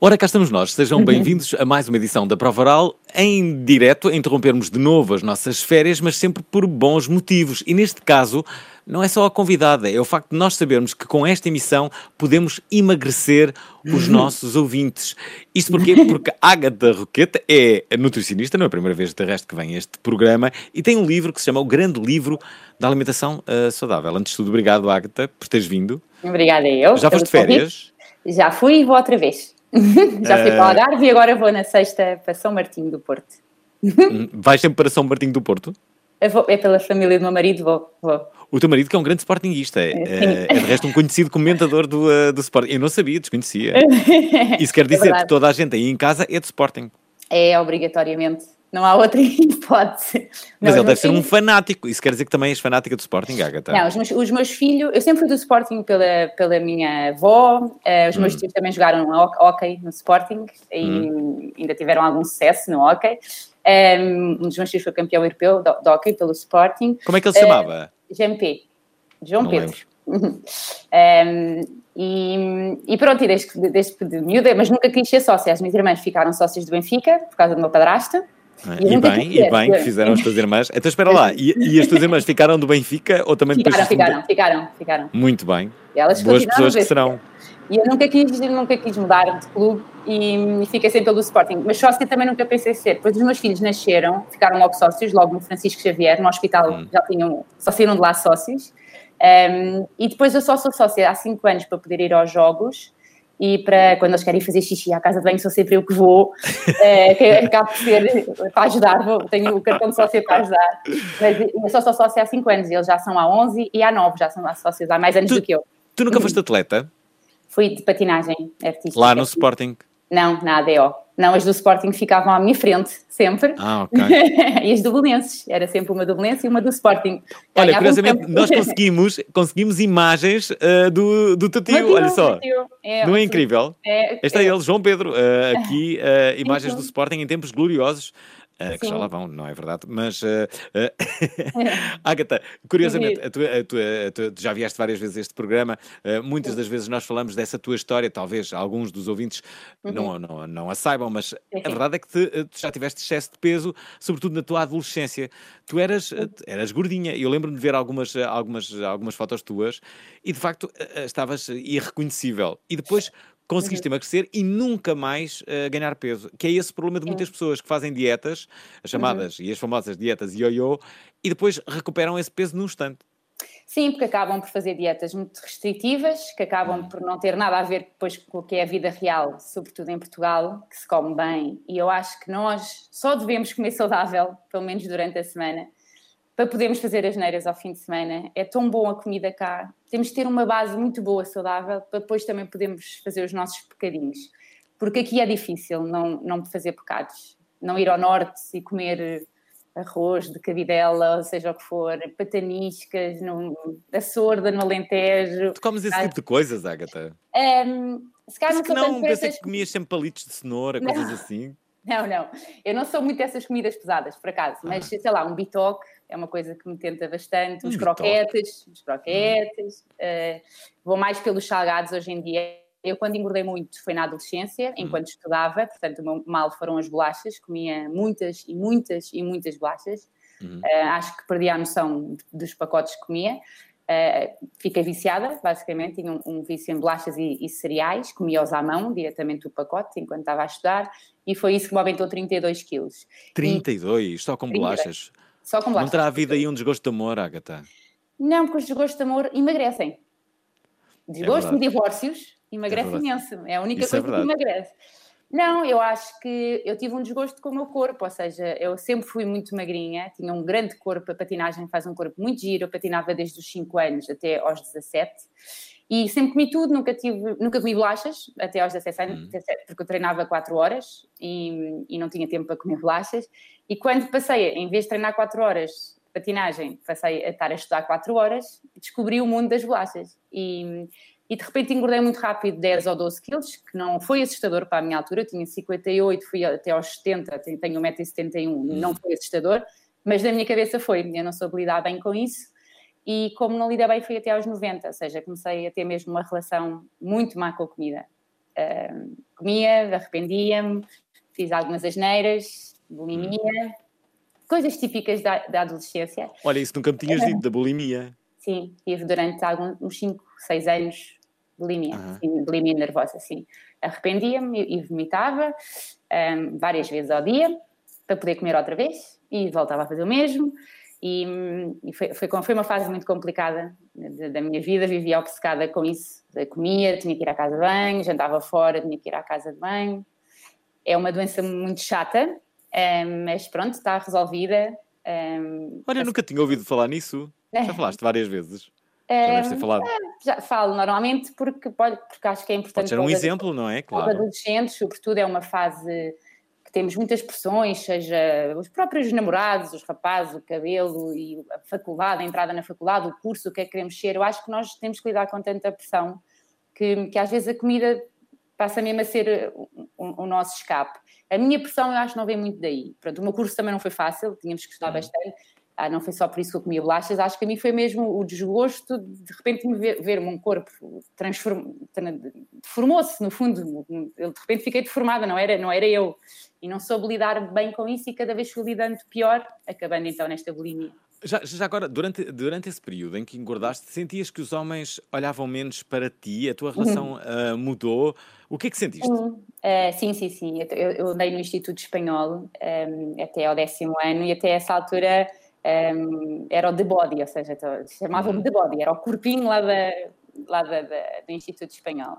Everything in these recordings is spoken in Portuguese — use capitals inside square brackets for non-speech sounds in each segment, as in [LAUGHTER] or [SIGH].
Ora, cá estamos nós. Sejam bem-vindos a mais uma edição da Prova Oral, em direto, a interrompermos de novo as nossas férias, mas sempre por bons motivos. E neste caso, não é só a convidada, é o facto de nós sabermos que com esta emissão podemos emagrecer os nossos ouvintes. Isto porquê? Porque Ágata Roqueta é nutricionista, não é a primeira vez de resto que vem a este programa, e tem um livro que se chama O Grande Livro da Alimentação uh, Saudável. Antes de tudo, obrigado, Ágata, por teres vindo. Obrigada eu. Já foste de férias? Já fui e vou outra vez. [LAUGHS] Já fui Eh, para o Algarve e agora vou na sexta para São Martinho do Porto. Hum, Vais sempre para São Martinho do Porto? Vou- é pela família do meu marido, vou. vou. O teu marido que é um grande sportinguista, é, é, é de resto um conhecido comentador do, uh, do Sporting. Eu não sabia, desconhecia. [LAUGHS] Isso quer dizer que É verdade. toda a gente aí em casa é de Sporting. É obrigatoriamente. Não há outra [LAUGHS] hipótese. Mas Não, ele deve ser um filhos- fanático. Isso quer dizer que também és fanática do Sporting, Agatha? Não, os meus, os meus filhos, eu sempre fui do Sporting pela, pela minha avó, eh, os Hum. meus tios também jogaram ho- hockey no Sporting e Hum. ainda tiveram algum sucesso no hockey. Um, um dos meus filhos foi campeão europeu de, de hockey pelo Sporting. Como é que ele se chamava? GMP, João Não Pedro. Um, [LAUGHS] e, e pronto, e desde, desde de miúda, mas nunca quis ser sócia. As minhas irmãs ficaram sócias do Benfica por causa do meu padrasto. É? E bem, e ser. bem que fizeram as tuas irmãs. Então espera lá, e, e as tuas irmãs ficaram do Benfica ou também depois... Ficaram, fundaram? ficaram, ficaram, ficaram. Muito bem. E elas Boas pessoas que serão. E eu nunca quis, nunca quis mudar de clube e, e fiquei sempre pelo Sporting. Mas sócia também nunca pensei ser. Depois os meus filhos nasceram, ficaram logo sócios, logo no Francisco Xavier, no hospital Hum. já tinham, só saíram de lá sócios. Um, e depois eu só sou sócia há 5 anos para poder ir aos jogos e para quando eles querem fazer xixi à casa de banho sou sempre eu que vou, eh, que acabo por ser para ajudar, vou, tenho o cartão de sócia para ajudar. Mas eu só sou sócia há 5 anos, eles já são há 11 e há 9, já são sócios há mais anos Tu- do que eu. Tu nunca foste atleta? Fui de patinagem artística. Lá no Sporting? Não, na ADO. Não, as do Sporting ficavam à minha frente, sempre. Ah, ok. [LAUGHS] e as do Belenenses. Era sempre uma do Belenenses e uma do Sporting. Olha, Ganhavam curiosamente, nós [LAUGHS] conseguimos, conseguimos imagens uh, do, do tio, olha só. tio. É, Não é incrível? É, Este é ele, João Pedro, uh, aqui, uh, [LAUGHS] imagens do Sporting em tempos gloriosos. Uh, que já Sim. lá vão, não é verdade? Mas, uh, uh, [LAUGHS] Agatha, curiosamente, a tua- a tua- a tua- tu já vieste várias vezes este programa, uh, muitas das vezes nós falamos dessa tua história, talvez alguns dos ouvintes não, não, não a saibam, mas Sim, a sim. verdade é que te- tu já tiveste excesso de peso, sobretudo na tua adolescência. Tu eras, uh, eras gordinha, eu lembro-me de ver algumas, algumas, algumas fotos tuas, e de facto estavas irreconhecível. E depois conseguiste emagrecer e nunca mais uh, ganhar peso, que é esse problema de muitas pessoas que fazem dietas, as chamadas e as famosas dietas ioiô, e depois recuperam esse peso num instante. Sim, porque acabam por fazer dietas muito restritivas, que acabam por não ter nada a ver depois com o que é a vida real, sobretudo em Portugal, que se come bem. E eu acho que nós só devemos comer saudável, pelo menos durante a semana, para podermos fazer as neiras ao fim de semana. É tão bom a comida cá. Temos de ter uma base muito boa, saudável, para depois também podermos fazer os nossos pecadinhos. Porque aqui é difícil não, não fazer pecados. Não ir ao norte e comer arroz de cabidela, ou seja o que for, pataniscas, no, a sorda no Alentejo. Tu comes esse Ah. tipo de coisas, Agatha? Ehm, se calhar não não, pensei essas... que comias sempre palitos de cenoura, Não. coisas assim. [LAUGHS] Não, não. Eu não sou muito dessas comidas pesadas, por acaso. Mas, sei lá, um bitoque é uma coisa que me tenta bastante. Os croquetes, os croquetes. eh, vou mais pelos salgados hoje em dia. Eu, quando engordei muito, foi na adolescência, enquanto estudava. Portanto, o meu mal foram as bolachas. Comia muitas e muitas e muitas bolachas. Eh, acho que perdi a noção dos pacotes que comia. Eh, fiquei viciada, basicamente, tinha um, um vício em bolachas e, e cereais, comia-os à mão, diretamente do pacote, enquanto estava a estudar, e foi isso que me aumentou 32 quilos. 32, só com 32. bolachas. Só com Não bolachas. terá havido aí um desgosto de amor, Agatha? Não, porque os desgostos de amor emagrecem. Desgosto e verdade. divórcios emagrece verdade. imenso. É a única Isso é coisa que verdade. emagrece. Não, eu acho que eu tive um desgosto com o meu corpo, ou seja, eu sempre fui muito magrinha, tinha um grande corpo, a patinagem faz um corpo muito giro, eu patinava desde os 5 anos até aos 17 e sempre comi tudo, nunca, tive, nunca comi bolachas até aos 17 anos, Hum. 17, porque eu treinava 4 horas e, e não tinha tempo para comer bolachas. E quando passei, em vez de treinar 4 horas de patinagem, passei a estar a estudar 4 horas, descobri o mundo das bolachas. E, e de repente engordei muito rápido 10 ou 12 quilos, que não foi assustador para a minha altura, eu tinha 58, fui até aos 70, tenho tenho 1,71m, não foi assustador, mas na minha cabeça foi, eu não soube lidar bem com isso, e como não lidei bem fui até aos 90, ou seja, comecei a ter mesmo uma relação muito má com a comida. Ahm, comia, arrependia-me, fiz algumas asneiras, bulimia, coisas típicas da, da adolescência. Olha, isso nunca me tinhas dito, da bulimia. Sim, tive durante alguns, uns 5, 6 anos bulimia, Aham. sim, bulimia nervosa, sim. Arrependia-me e, vomitava ahm, várias vezes ao dia para poder comer outra vez e voltava a fazer o mesmo. E, e foi, foi, foi uma fase muito complicada da, da minha vida, vivia obcecada com isso. Eu comia, tinha que ir à casa de banho, jantava fora, tinha que ir à casa de banho. É uma doença muito chata, mas pronto, está resolvida. ahm, Olha, eu nunca tinha ouvido falar nisso. [LAUGHS] Já falaste várias vezes. Já deves ter falado. Já falo normalmente porque, pode- porque acho que é importante. Pode ser um exemplo, não é? Claro. adolescentes, sobretudo, é uma fase que temos muitas pressões, seja os próprios namorados, os rapazes, o cabelo e a faculdade, a entrada na faculdade, o curso, o que é que queremos ser. Eu acho que nós temos que lidar com tanta pressão que, que às vezes a comida passa mesmo a ser o- o nosso escape. A minha pressão eu acho que não vem muito daí. Pronto, o meu curso também não foi fácil, tínhamos que estudar bastante. Ah, não foi só por isso que eu comia bolachas, acho que a mim foi mesmo o desgosto de de repente me ver, ver um corpo deformou-se, no fundo, eu de repente fiquei deformada, não era, não era eu, e não soube lidar bem com isso e cada vez fui lidando pior, acabando então nesta bulimia. Já, já agora, durante, durante esse período em que engordaste, sentias que os homens olhavam menos para ti? A tua relação ah, mudou? O que é que sentiste? Uh, sim, sim, sim. Eu, eu- andei no Instituto Espanhol um, até ao décimo ano e até essa altura um, era o The Body, ou seja, to- chamavam-me The Body, era o corpinho lá, da, lá da- da- do Instituto Espanhol.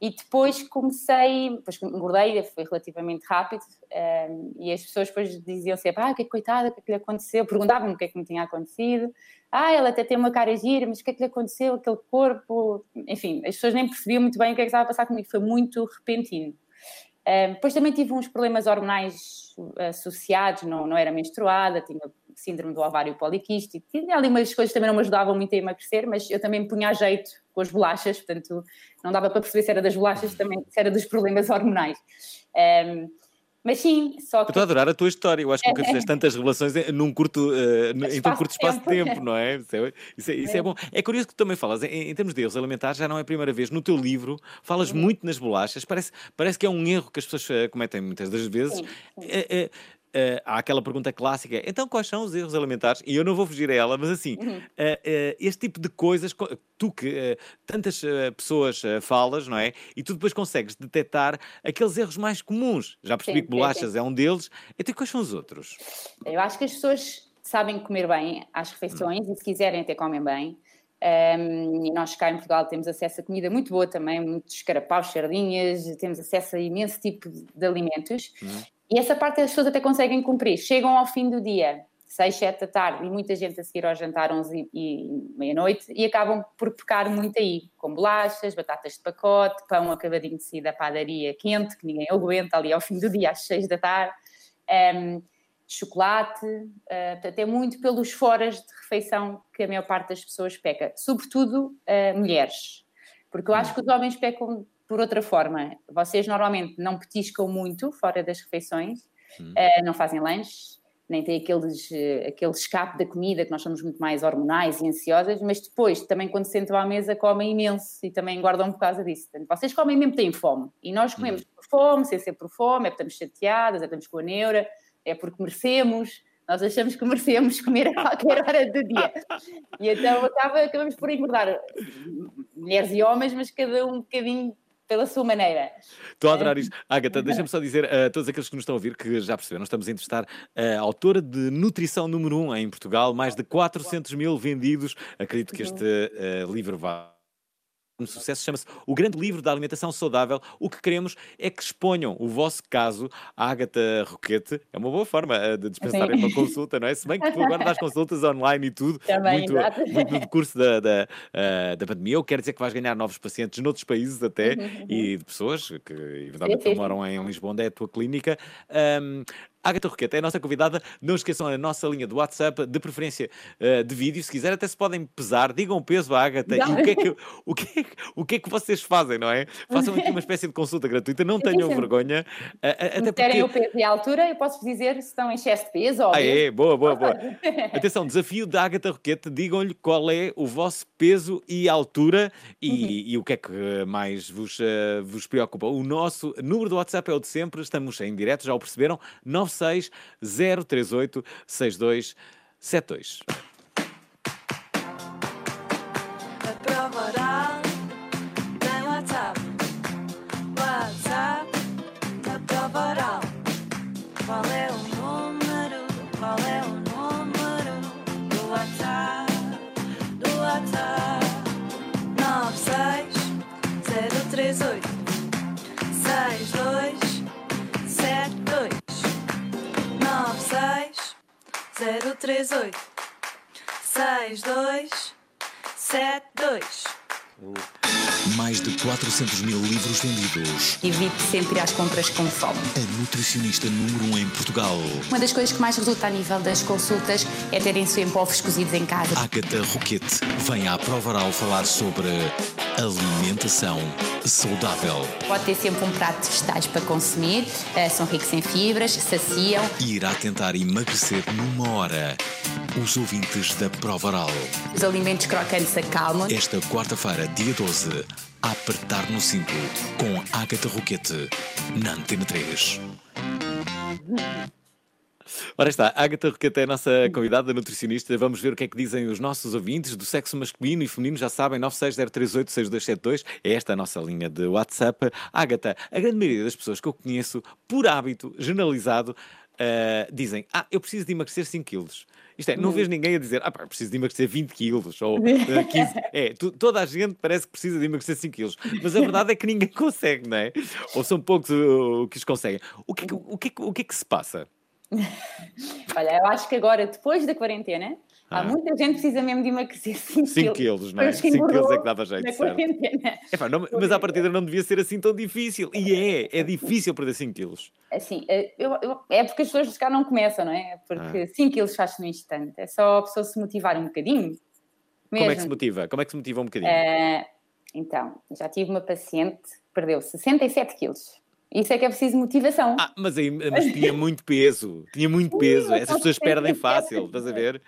E depois comecei, depois engordei, foi relativamente rápido, um, e as pessoas depois diziam sempre, ah, que coitada, o que é que lhe aconteceu? Perguntavam-me o que é que me tinha acontecido. Ah, ela até tem uma cara gira, mas o que é que lhe aconteceu? Aquele corpo... Enfim, as pessoas nem percebiam muito bem o que é que estava a passar comigo, foi muito repentino. Um, depois também tive uns problemas hormonais associados, não, não era menstruada, tinha síndrome do ovário poliquístico, tinha ali umas coisas também não me ajudavam muito a emagrecer, mas eu também me punha a jeito com as bolachas, portanto não dava para perceber se era das bolachas, também se era dos problemas hormonais. Um, mas sim, só Eu que estou a adorar a tua história. Eu acho que nunca fizeste tantas relações num curto, eh, n- em tão curto espaço de tempo. não é? Isso é, isso é- isso é bom. É curioso que tu também falas, em, em termos de erros alimentares, já não é a primeira vez. No teu livro, falas Uhum. muito nas bolachas. Parece, parece que é um erro que as pessoas eh, cometem muitas das vezes. Sim, sim. Eh, há aquela pergunta clássica, então quais são os erros alimentares? E eu não vou fugir a ela, mas assim, Uhum. eh, eh, este tipo de coisas, co- tu que tantas pessoas falas, não é? E tu depois consegues detectar aqueles erros mais comuns. Já percebi Sim, que sim, bolachas é um deles. Então quais são os outros? Eu acho que as pessoas sabem comer bem às refeições e se quiserem até comem bem. Um, e nós cá em Portugal temos acesso a comida muito boa também, muitos carapaus, sardinhas, temos acesso a imenso tipo de alimentos. E essa parte as pessoas até conseguem cumprir. Chegam ao fim do dia, 6, 7 da tarde, e muita gente a seguir ao jantar 11 e, e meia-noite, e acabam por pecar muito aí, com bolachas, batatas de pacote, pão acabadinho de sair da padaria quente, que ninguém aguenta ali ao fim do dia, às 6 da tarde. Um, chocolate, uh, portanto, é muito pelos foras de refeição que a maior parte das pessoas peca, sobretudo uh, mulheres, porque eu acho que os homens pecam por outra forma. Vocês normalmente não petiscam muito fora das refeições, uh, não fazem lanches, nem têm aqueles, uh, aquele escape da comida, que nós somos muito mais hormonais e ansiosas, mas depois, também quando se sentam à mesa, comem imenso e também engordam por causa disso. Portanto, vocês comem mesmo têm fome, e nós comemos por fome, sem ser por fome, é porque estamos chateadas, é porque estamos com a neura, é porque merecemos, nós achamos que merecemos comer a qualquer hora do dia. E então acaba, acabamos por engordar mulheres e homens, mas cada um bocadinho pela sua maneira. Estou a adorar isto. Agatha, deixa-me só dizer a todos aqueles que nos estão a ouvir que já perceberam, estamos a entrevistar a autora de nutrição número 1 um em Portugal, mais de 400 mil vendidos. Acredito que este uh, livro vá um sucesso, chama-se O Grande Livro da Alimentação Saudável. O que queremos é que exponham o vosso caso à Agatha Roquete. É uma boa forma eh, de dispensarem uma consulta, não é? Se bem que tu agora dás consultas online e tudo, Também, muito, muito no decurso da, da, uh, da pandemia. Eu quero dizer que vais ganhar novos pacientes noutros países até Uhum, e de pessoas que eventualmente moram em Lisboa, onde é a tua clínica. Um, Agatha Roqueta é a nossa convidada. Não esqueçam a nossa linha do WhatsApp, de preferência uh, de vídeo. Se quiser, até se podem pesar, digam o peso à Agatha e o que, é que, o, que é, o que é que vocês fazem, não é? Façam aqui uma espécie de consulta gratuita, não tenham sim. vergonha. Uh, Se até querem porque... o peso e a altura, eu posso dizer se estão em excesso de peso ou Ah, é? Boa, boa, boa. [LAUGHS] Atenção, desafio da Agatha Roquete. Digam-lhe qual é o vosso peso e altura e, e o que é que mais vos, uh, vos preocupa. O nosso número do WhatsApp é o de sempre. Estamos em direto, já o perceberam. 96 038 6272. 038 6272 Mais de 400 mil livros vendidos. Evite sempre ir às compras com fome. A nutricionista número 1 um em Portugal. Uma das coisas que mais resulta a nível das consultas é terem sempre ovos cozidos em casa. Agatha Roquete vem à prova oral falar sobre alimentação saudável. Pode ter sempre um prato de vegetais para consumir, eh, são ricos em fibras, saciam. E irá tentar emagrecer numa hora. Os ouvintes da prova oral. Os alimentos crocantes acalmam. Esta quarta-feira, dia 12, a apertar no cinto com Agatha Roquete, na Antena 3. Ora está, Agatha Roqueta é a nossa convidada nutricionista. Vamos ver o que é que dizem os nossos ouvintes do sexo masculino e feminino. Já sabem, 960386272. É esta a nossa linha de WhatsApp. Agatha, a grande maioria das pessoas que eu conheço, por hábito generalizado, uh, dizem: Ah, eu preciso de emagrecer 5 quilos. Isto é, não vês ninguém a dizer, ah, pá, preciso de emagrecer 20 quilos ou [LAUGHS] uh, 15. É, tu, toda a gente parece que precisa de emagrecer 5 quilos, mas a verdade é que ninguém [LAUGHS] consegue, não é? Ou são poucos uh, que os conseguem. O que, é o, é que- o que é que se passa? [LAUGHS] Olha, eu acho que agora, depois da quarentena, Ah. há muita gente que precisa mesmo de emagrecer 5 5 quilos, não é? 5 quilos é que dava jeito, certo? quarentena. Epá, não- mas à partida não devia ser assim tão difícil. E é, é difícil perder 5 quilos. Assim, eh, eu- eu- é porque as pessoas se calhar não começam, não é? Porque Ah. 5 quilos faz-se no instante. É só a pessoa se motivar um bocadinho. Como é que se mesmo. motiva? Como é que se motiva um bocadinho? Eh, então, já tive uma paciente que perdeu 67 quilos. Isso é que é preciso motivação. Ah, mas, aí, mas tinha muito peso. Tinha muito peso. Essas pessoas perdem fácil, estás a ver?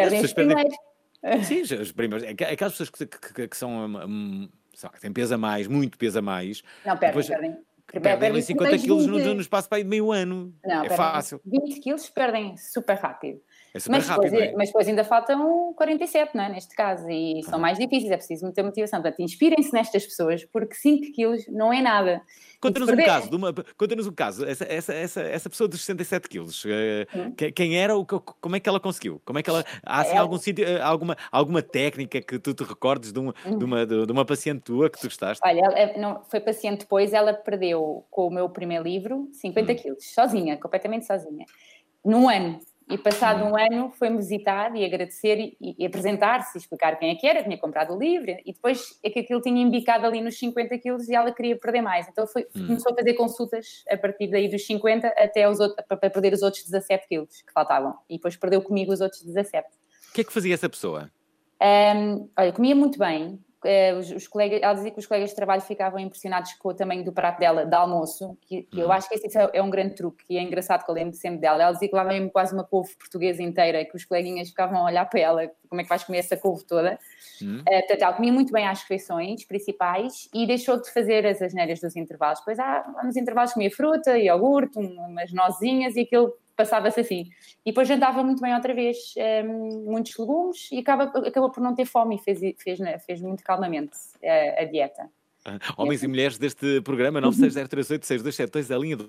Perdem as os perdem- primeiros. Sim, os primeiros. aqu- Aquelas pessoas que, que- que- são. hum, sei lá, que têm peso a mais, muito peso a mais. Não, perdem, depois perdem. Perdem ali 50 primeiros quilos no, 20. no espaço para aí de meio ano. Não, é perdem fácil. 20 quilos perdem super rápido. É super Mas depois, rápido. não é? mas depois ainda faltam 47, não é? Neste caso, e são mais difíceis, é preciso muita motivação. Portanto, inspirem-se nestas pessoas, porque 5 quilos não é nada. Conta-nos um caso, uma, conta-nos um caso, essa, essa, essa, essa pessoa dos 67 quilos, eh, que- quem era, como é que ela conseguiu? Como é que ela, há assim, Ela- algum sítio, eh, alguma, alguma técnica que tu te recordes de uma, de, uma, de, uma paciente tua que tu gostaste? Olha, ela é- não, foi paciente depois, ela perdeu com o meu primeiro livro 50 Hum. quilos, sozinha, completamente sozinha, num ano. E passado Hum. um ano foi-me visitar e agradecer e, e apresentar-se e explicar quem é que era, tinha comprado o livro e depois é que aquilo tinha embicado ali nos 50 quilos e ela queria perder mais. Então foi, Hum. começou a fazer consultas a partir daí dos 50 até os outros, para para perder os outros 17 quilos que faltavam. E depois perdeu comigo os outros 17. O que é que fazia essa pessoa? Um, olha, comia muito bem. Eh, os, os colegas, ela dizia que os colegas de trabalho ficavam impressionados com o tamanho do prato dela de almoço, que, que eu acho que esse é, é um grande truque e é engraçado que eu lembro sempre dela. Ela dizia que lá mesmo quase uma couve portuguesa inteira, que os coleguinhas ficavam a olhar para ela, como é que vais comer essa couve toda. Hum? Eh, portanto, ela comia muito bem às refeições principais e deixou de fazer as asneiras dos intervalos. Depois, ah, nos intervalos comia fruta, iogurte, um- umas nozinhas e aquilo passava-se assim. E depois jantava muito bem outra vez, hum, muitos legumes e acaba, acabou por não ter fome e fez, fez, fez muito calmamente eh, a dieta. Homens e mulheres deste programa 960386272 a linha de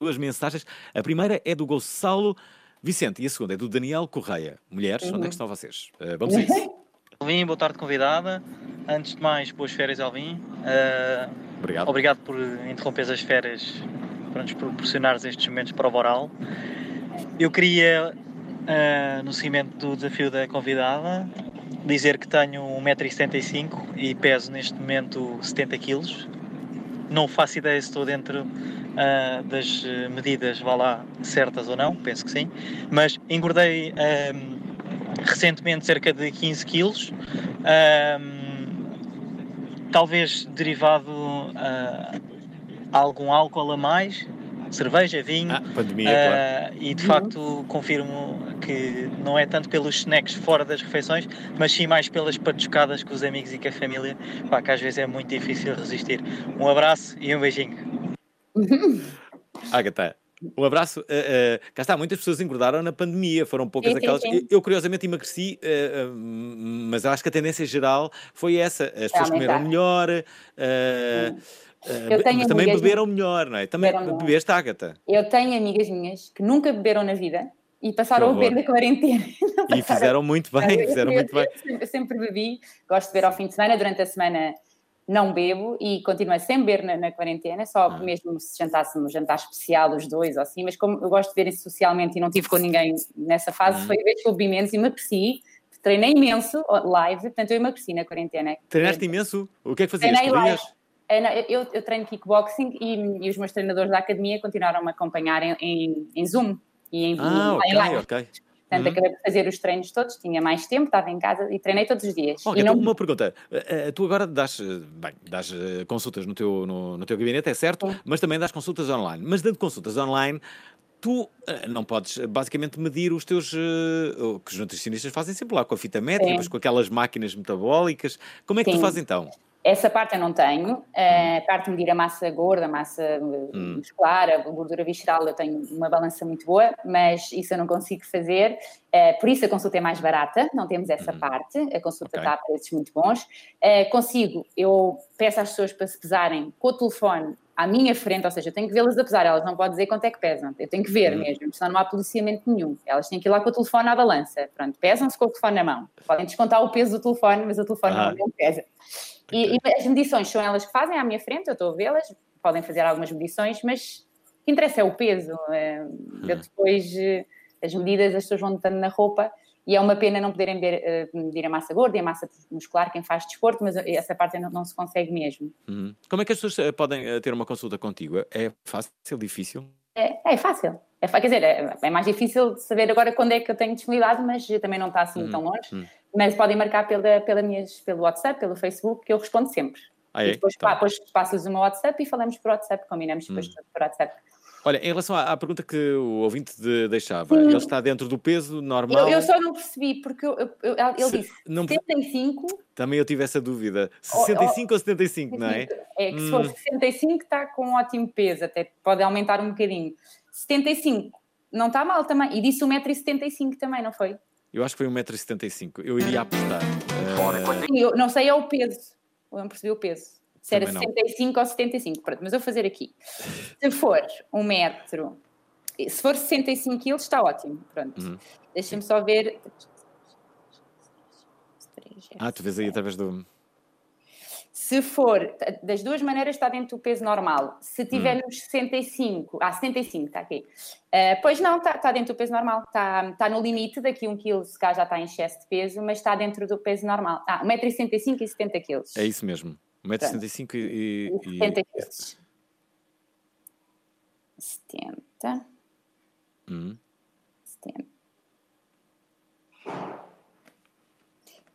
duas mensagens. A primeira é do Gonçalo Vicente e a segunda é do Daniel Correia. Mulheres, onde é que estão vocês? Uh, vamos a isso. [LAUGHS] Alvin, boa tarde, convidada. Antes de mais, boas férias, Alvin. Uh, Obrigado. obrigado por interromper as férias para nos proporcionares estes momentos de prova oral. Eu queria, uh, no seguimento do desafio da convidada, dizer que tenho 1,75m e peso neste momento 70 kg. Não faço ideia se estou dentro uh, das medidas, vá lá, certas ou não, penso que sim. Mas engordei um, recentemente cerca de 15 quilos, um, talvez derivado algum álcool a mais, cerveja, vinho. Ah, pandemia, claro. Uh, e de facto confirmo que não é tanto pelos snacks fora das refeições, mas sim mais pelas patuscadas com os amigos e com a família, pá, que às vezes é muito difícil resistir. Um abraço e um beijinho. [LAUGHS] Agatha, um abraço. Uh, uh, cá está, muitas pessoas engordaram na pandemia, foram poucas Sim, sim, aquelas. sim. Eu, eu, curiosamente emagreci, uh, uh, mas acho que a tendência geral foi essa. As pessoas comeram melhor. Uh, Eu tenho mas também beberam melhor, não é? Também bebeste, Agatha. Eu tenho amigas minhas que nunca beberam na vida e passaram a beber na quarentena. [LAUGHS] E fizeram muito bem, fizeram eu- muito bem. Eu sempre, eu sempre bebi, gosto de beber ao fim de semana, durante a semana não bebo e continuo sem beber na, na quarentena, só Ah. mesmo se jantássemos um jantar especial, os dois ou assim, mas como eu gosto de beber socialmente e não tive com ninguém nessa fase, Uhum. foi a vez que eu bebi menos e emagreci, treinei imenso live, portanto eu emagreci na quarentena. Treinaste imenso? O que é que fazias? Treinei live. Corrias? Eu, eu treino kickboxing e, e os meus treinadores da academia continuaram a me acompanhar em, em, em Zoom e em, Ah, em ok, live. ok. Portanto, Uhum. acabei por fazer os treinos todos, tinha mais tempo, estava em casa e treinei todos os dias. E não, então, uma pergunta. Uh, uh, tu agora uh, bem, dás consultas no teu, no, no teu gabinete, é certo, Sim. mas também dás consultas online. Mas dando consultas online, tu não podes basicamente medir os teus. O que os nutricionistas fazem sempre lá com a fita métrica, com aquelas máquinas metabólicas. Como é que tu Sim. fazes então? Essa parte eu não tenho. Eh, A parte de medir a massa gorda, a massa eh, Hum. muscular, a gordura visceral, eu tenho uma balança muito boa, mas isso eu não consigo fazer. Eh, por isso a consulta é mais barata, não temos essa parte. A consulta Ok. está a preços muito bons. Consigo, eu peço às pessoas para se pesarem com o telefone à minha frente, ou seja, eu tenho que vê-las a pesar, elas não podem dizer quanto é que pesam, eu tenho que ver mesmo, senão não há policiamento nenhum. Elas têm que ir lá com o telefone à balança. Pronto, pesam-se com o telefone na mão. Podem descontar o peso do telefone, mas o telefone Ah. não pesa. E, e as medições são elas que fazem à minha frente, eu estou a vê-las, podem fazer algumas medições, mas o que interessa é o peso. eh, Eu depois, eh, as medidas, as pessoas vão notando na roupa e é uma pena não poderem ver, eh, medir a massa gorda e a massa muscular, quem faz desporto, mas essa parte não, não se consegue mesmo. Uhum. Como é que as pessoas uh, podem ter uma consulta contigo? É fácil, difícil? É, é fácil. É, quer dizer, é, é mais difícil de saber agora quando é que eu tenho disponibilidade, mas também não está assim tão longe. Mas podem marcar pela, pela minhas, pelo WhatsApp, pelo Facebook, que eu respondo sempre. Ah, E é? depois, Tá depois passas o meu WhatsApp e falamos por WhatsApp, combinamos depois tudo por WhatsApp. Olha, em relação à, à pergunta que o ouvinte de- deixava, Sim. ele está dentro do peso normal? Eu, eu só não percebi, porque eu- eu- ele Se- disse não- 75, Também eu tive essa dúvida. 65 ou 75, não é? é que se Hum. for 65 está com um ótimo peso, até pode aumentar um bocadinho. 75 não está mal também, e disse 1,75m também, não foi? Eu acho que foi 1,75m. Eu iria apostar. Sim, eu não sei é o peso, eu não percebi o peso. Se era Também não. 65 ou 75, pronto, mas eu vou fazer aqui. Se for um metro, se for 65 quilos está ótimo, pronto. Uhum. Deixa-me só ver... ah, tu vês aí através do. Se for, das duas maneiras está dentro do peso normal. Se tiver Hum. nos 65, ah, 75, está aqui. Ah, pois não, está, está dentro do peso normal. Está, está no limite, daqui um quilo se cá já está em excesso de peso, mas está dentro do peso normal. Ah, 1,65m e 70 quilos. É isso mesmo. 1,75m e. E e- 70 quilos. 70, Hum. 70.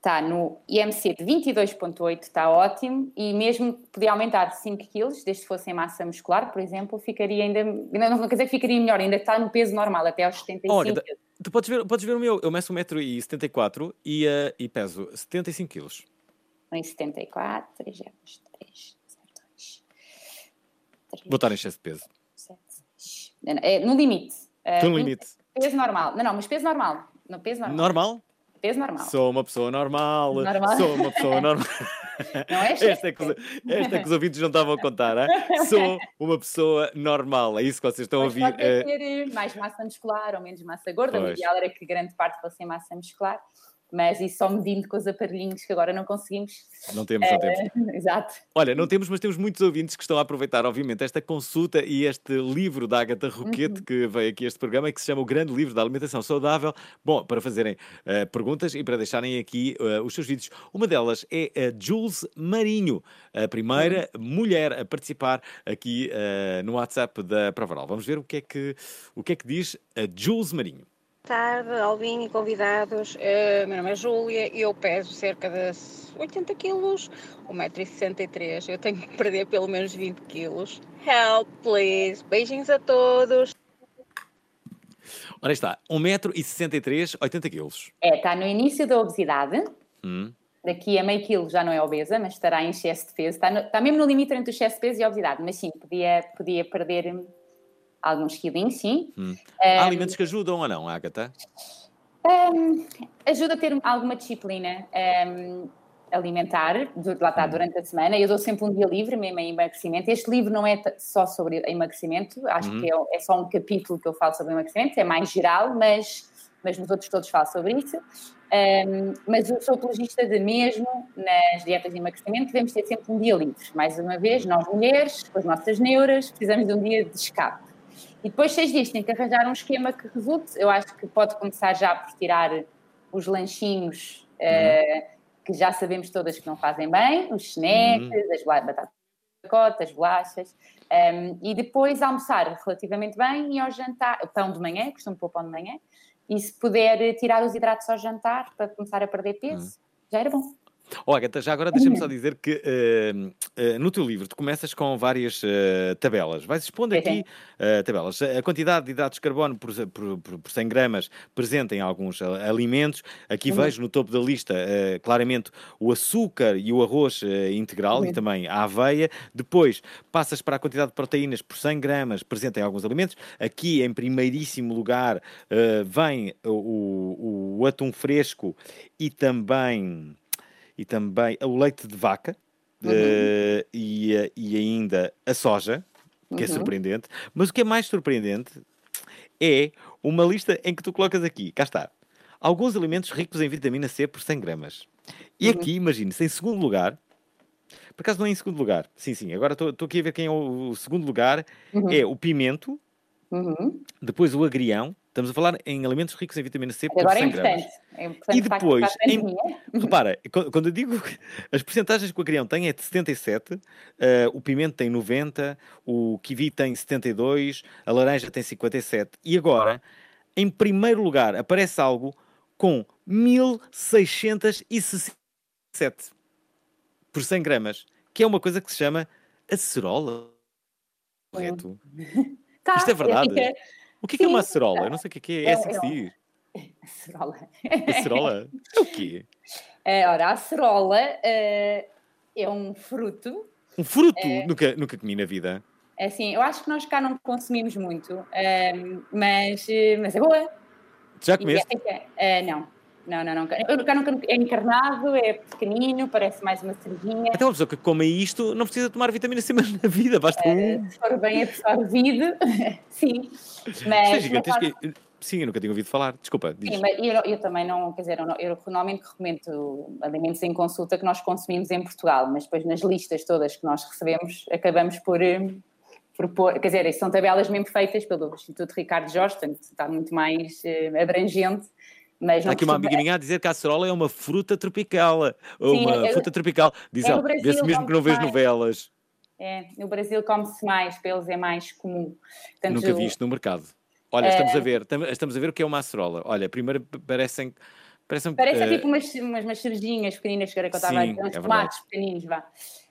Está no IMC de 22,8, está ótimo, e mesmo podia aumentar 5 quilos, desde que fosse em massa muscular, por exemplo, ficaria ainda, ainda não quer dizer que ficaria melhor, ainda está no peso normal, até aos 75 Olha, da- quilos. tu podes ver, podes ver o meu. Eu meço 1,74m e, eh, e peso 75kg. Em 74, 3, 3, 2, Vou estar em excesso de peso. 7, 6. É, no limite. Estou no limite. Peso normal. Não, não, mas peso normal. No peso normal. Normal? Peso normal. Sou uma pessoa normal. Normal. Sou uma pessoa normal. [LAUGHS] Não é, chefe? Esta é, que os, esta é que os ouvintes não estavam a contar. hein? [LAUGHS] Sou uma pessoa normal. É isso que vocês estão a ouvir. pode eh, ter eh, mais massa muscular ou menos massa gorda. O Pois. ideal era que grande parte fosse massa muscular, mas isso só medindo com os aparelhinhos que agora não conseguimos. não temos, não temos. Eh, [LAUGHS] Exato. Olha, não temos, mas temos muitos ouvintes que estão a aproveitar, obviamente, esta consulta e este livro da Agatha Roquete que veio aqui a este programa que se chama O Grande Livro da Alimentação Saudável. Bom, para fazerem eh, perguntas e para deixarem aqui eh, os seus vídeos. Uma delas é a Jules Marinho, a primeira mulher a participar aqui eh, no WhatsApp da Provaral. Vamos ver o que é que, o que, é que diz a Jules Marinho. Tarde, Albinho e convidados. Eh, meu nome é Júlia e eu peso cerca de 80 quilos, 1,63m. Eu tenho que perder pelo menos 20 quilos. Help, please. Beijinhos a todos. Ora está, 1,63m, 80 quilos. É, está no início da obesidade. Hum. Daqui a meio quilo já não é obesa, mas estará em excesso de peso. Está, no- está mesmo no limite entre o excesso de peso e a obesidade. Mas sim, podia, podia perder alguns quilinhos, sim. Hum. Há alimentos que ajudam ou não, Agatha? Hum, ajuda a ter alguma disciplina hum, alimentar, lá está, durante a semana. Eu dou sempre um dia livre, mesmo em emagrecimento. Este livro não é só sobre emagrecimento, acho Uhum. que é, é só um capítulo que eu falo sobre emagrecimento, é mais geral, mas, mas nos outros todos falo sobre isso. Hum, mas eu sou apologista de mesmo nas dietas de emagrecimento devemos ter sempre um dia livre. Mais uma vez, nós mulheres, com as nossas neuras, precisamos de um dia de escape. E depois, seis dias, tem que arranjar um esquema que resulte. Eu acho que pode começar já por tirar os lanchinhos eh, que já sabemos todas que não fazem bem, os snacks, as bla- batatas as bolachas, um, e depois almoçar relativamente bem e ao jantar, o pão de manhã, costumo pôr pão de manhã, e se puder tirar os hidratos ao jantar para começar a perder peso, já era bom. Oh, Agatha, já agora deixa-me só dizer que eh, eh, no teu livro tu começas com várias eh, tabelas. Vais expondo aqui tabelas. A quantidade de hidratos de carbono por, por, por, por 100 gramas presente em alguns alimentos. Aqui Uhum. vejo no topo da lista claramente o açúcar e o arroz integral e Uhum. também a aveia. Depois passas para a quantidade de proteínas por 100 gramas presente em alguns alimentos. Aqui, em primeiríssimo lugar, vem o, o, o atum fresco e também e também o leite de vaca Uhum. eh, e, eh, e ainda a soja, que é Uhum. surpreendente. Mas o que é mais surpreendente é uma lista em que tu colocas aqui, cá está, alguns alimentos ricos em vitamina C por 100 gramas. E Uhum. aqui, imagine-se, em segundo lugar, por acaso não é em segundo lugar, sim, sim, agora estou estou aqui a ver quem é o, o segundo lugar, Uhum. é o pimento, Uhum. depois o agrião, estamos a falar em alimentos ricos em vitamina C por Agora é 100 gramas. importante. É importante E depois, em-. Repara, qu- quando eu digo [LAUGHS] as porcentagens que o agrião tem é de 77, eh, o pimento tem 90, o kiwi tem 72, a laranja tem 57. E agora, em primeiro lugar, aparece algo com 1667 por 100 gramas, que é uma coisa que se chama acerola. Correto? Tá, Isto é verdade. fica- O que é, que é uma acerola? Eu não sei o que é é. É É- que é se diz. Acerola. [LAUGHS] Acerola? É o quê? Eh, ora, a acerola eh, é um fruto. Um fruto? É. Nunca, nunca comi na vida. É Assim, eu acho que nós cá não consumimos muito, ehm, mas, eh, mas é boa. Já é comeste? Eh, não, não, não, não. Eu cá nunca, é encarnado, é pequenino, parece mais uma cerejinha. Até uma pessoa que come isto não precisa tomar vitamina C [LAUGHS] mais na vida, basta Eh, um. se for bem absorvido, [LAUGHS] sim. Mas, é gigantesco. mas, Sim, eu nunca tinha ouvido falar. Desculpa, diz. sim, mas eu, eu também não, quer dizer, eu, não- eu normalmente recomendo alimentos em consulta que nós consumimos em Portugal, mas depois nas listas todas que nós recebemos acabamos por, eh, por pôr, quer dizer, são tabelas mesmo feitas pelo Instituto Ricardo Jorge, portanto está muito mais eh, abrangente, mas Há aqui uma amiga minha a dizer que a acerola é uma fruta tropical. Sim, uma é- fruta tropical. Diz é ela, vê-se mesmo que não vês novelas. É, no Brasil come-se mais, para eles é mais comum. Portanto, Nunca vi isto no mercado. Olha, É. estamos a ver, tam- estamos a ver o que é uma acerola. Olha, primeiro parecem. parecem Parece eh, tipo umas, umas, umas cerejinhas pequeninas, que era que eu estava a dizer, uns é tomates pequeninos, vá.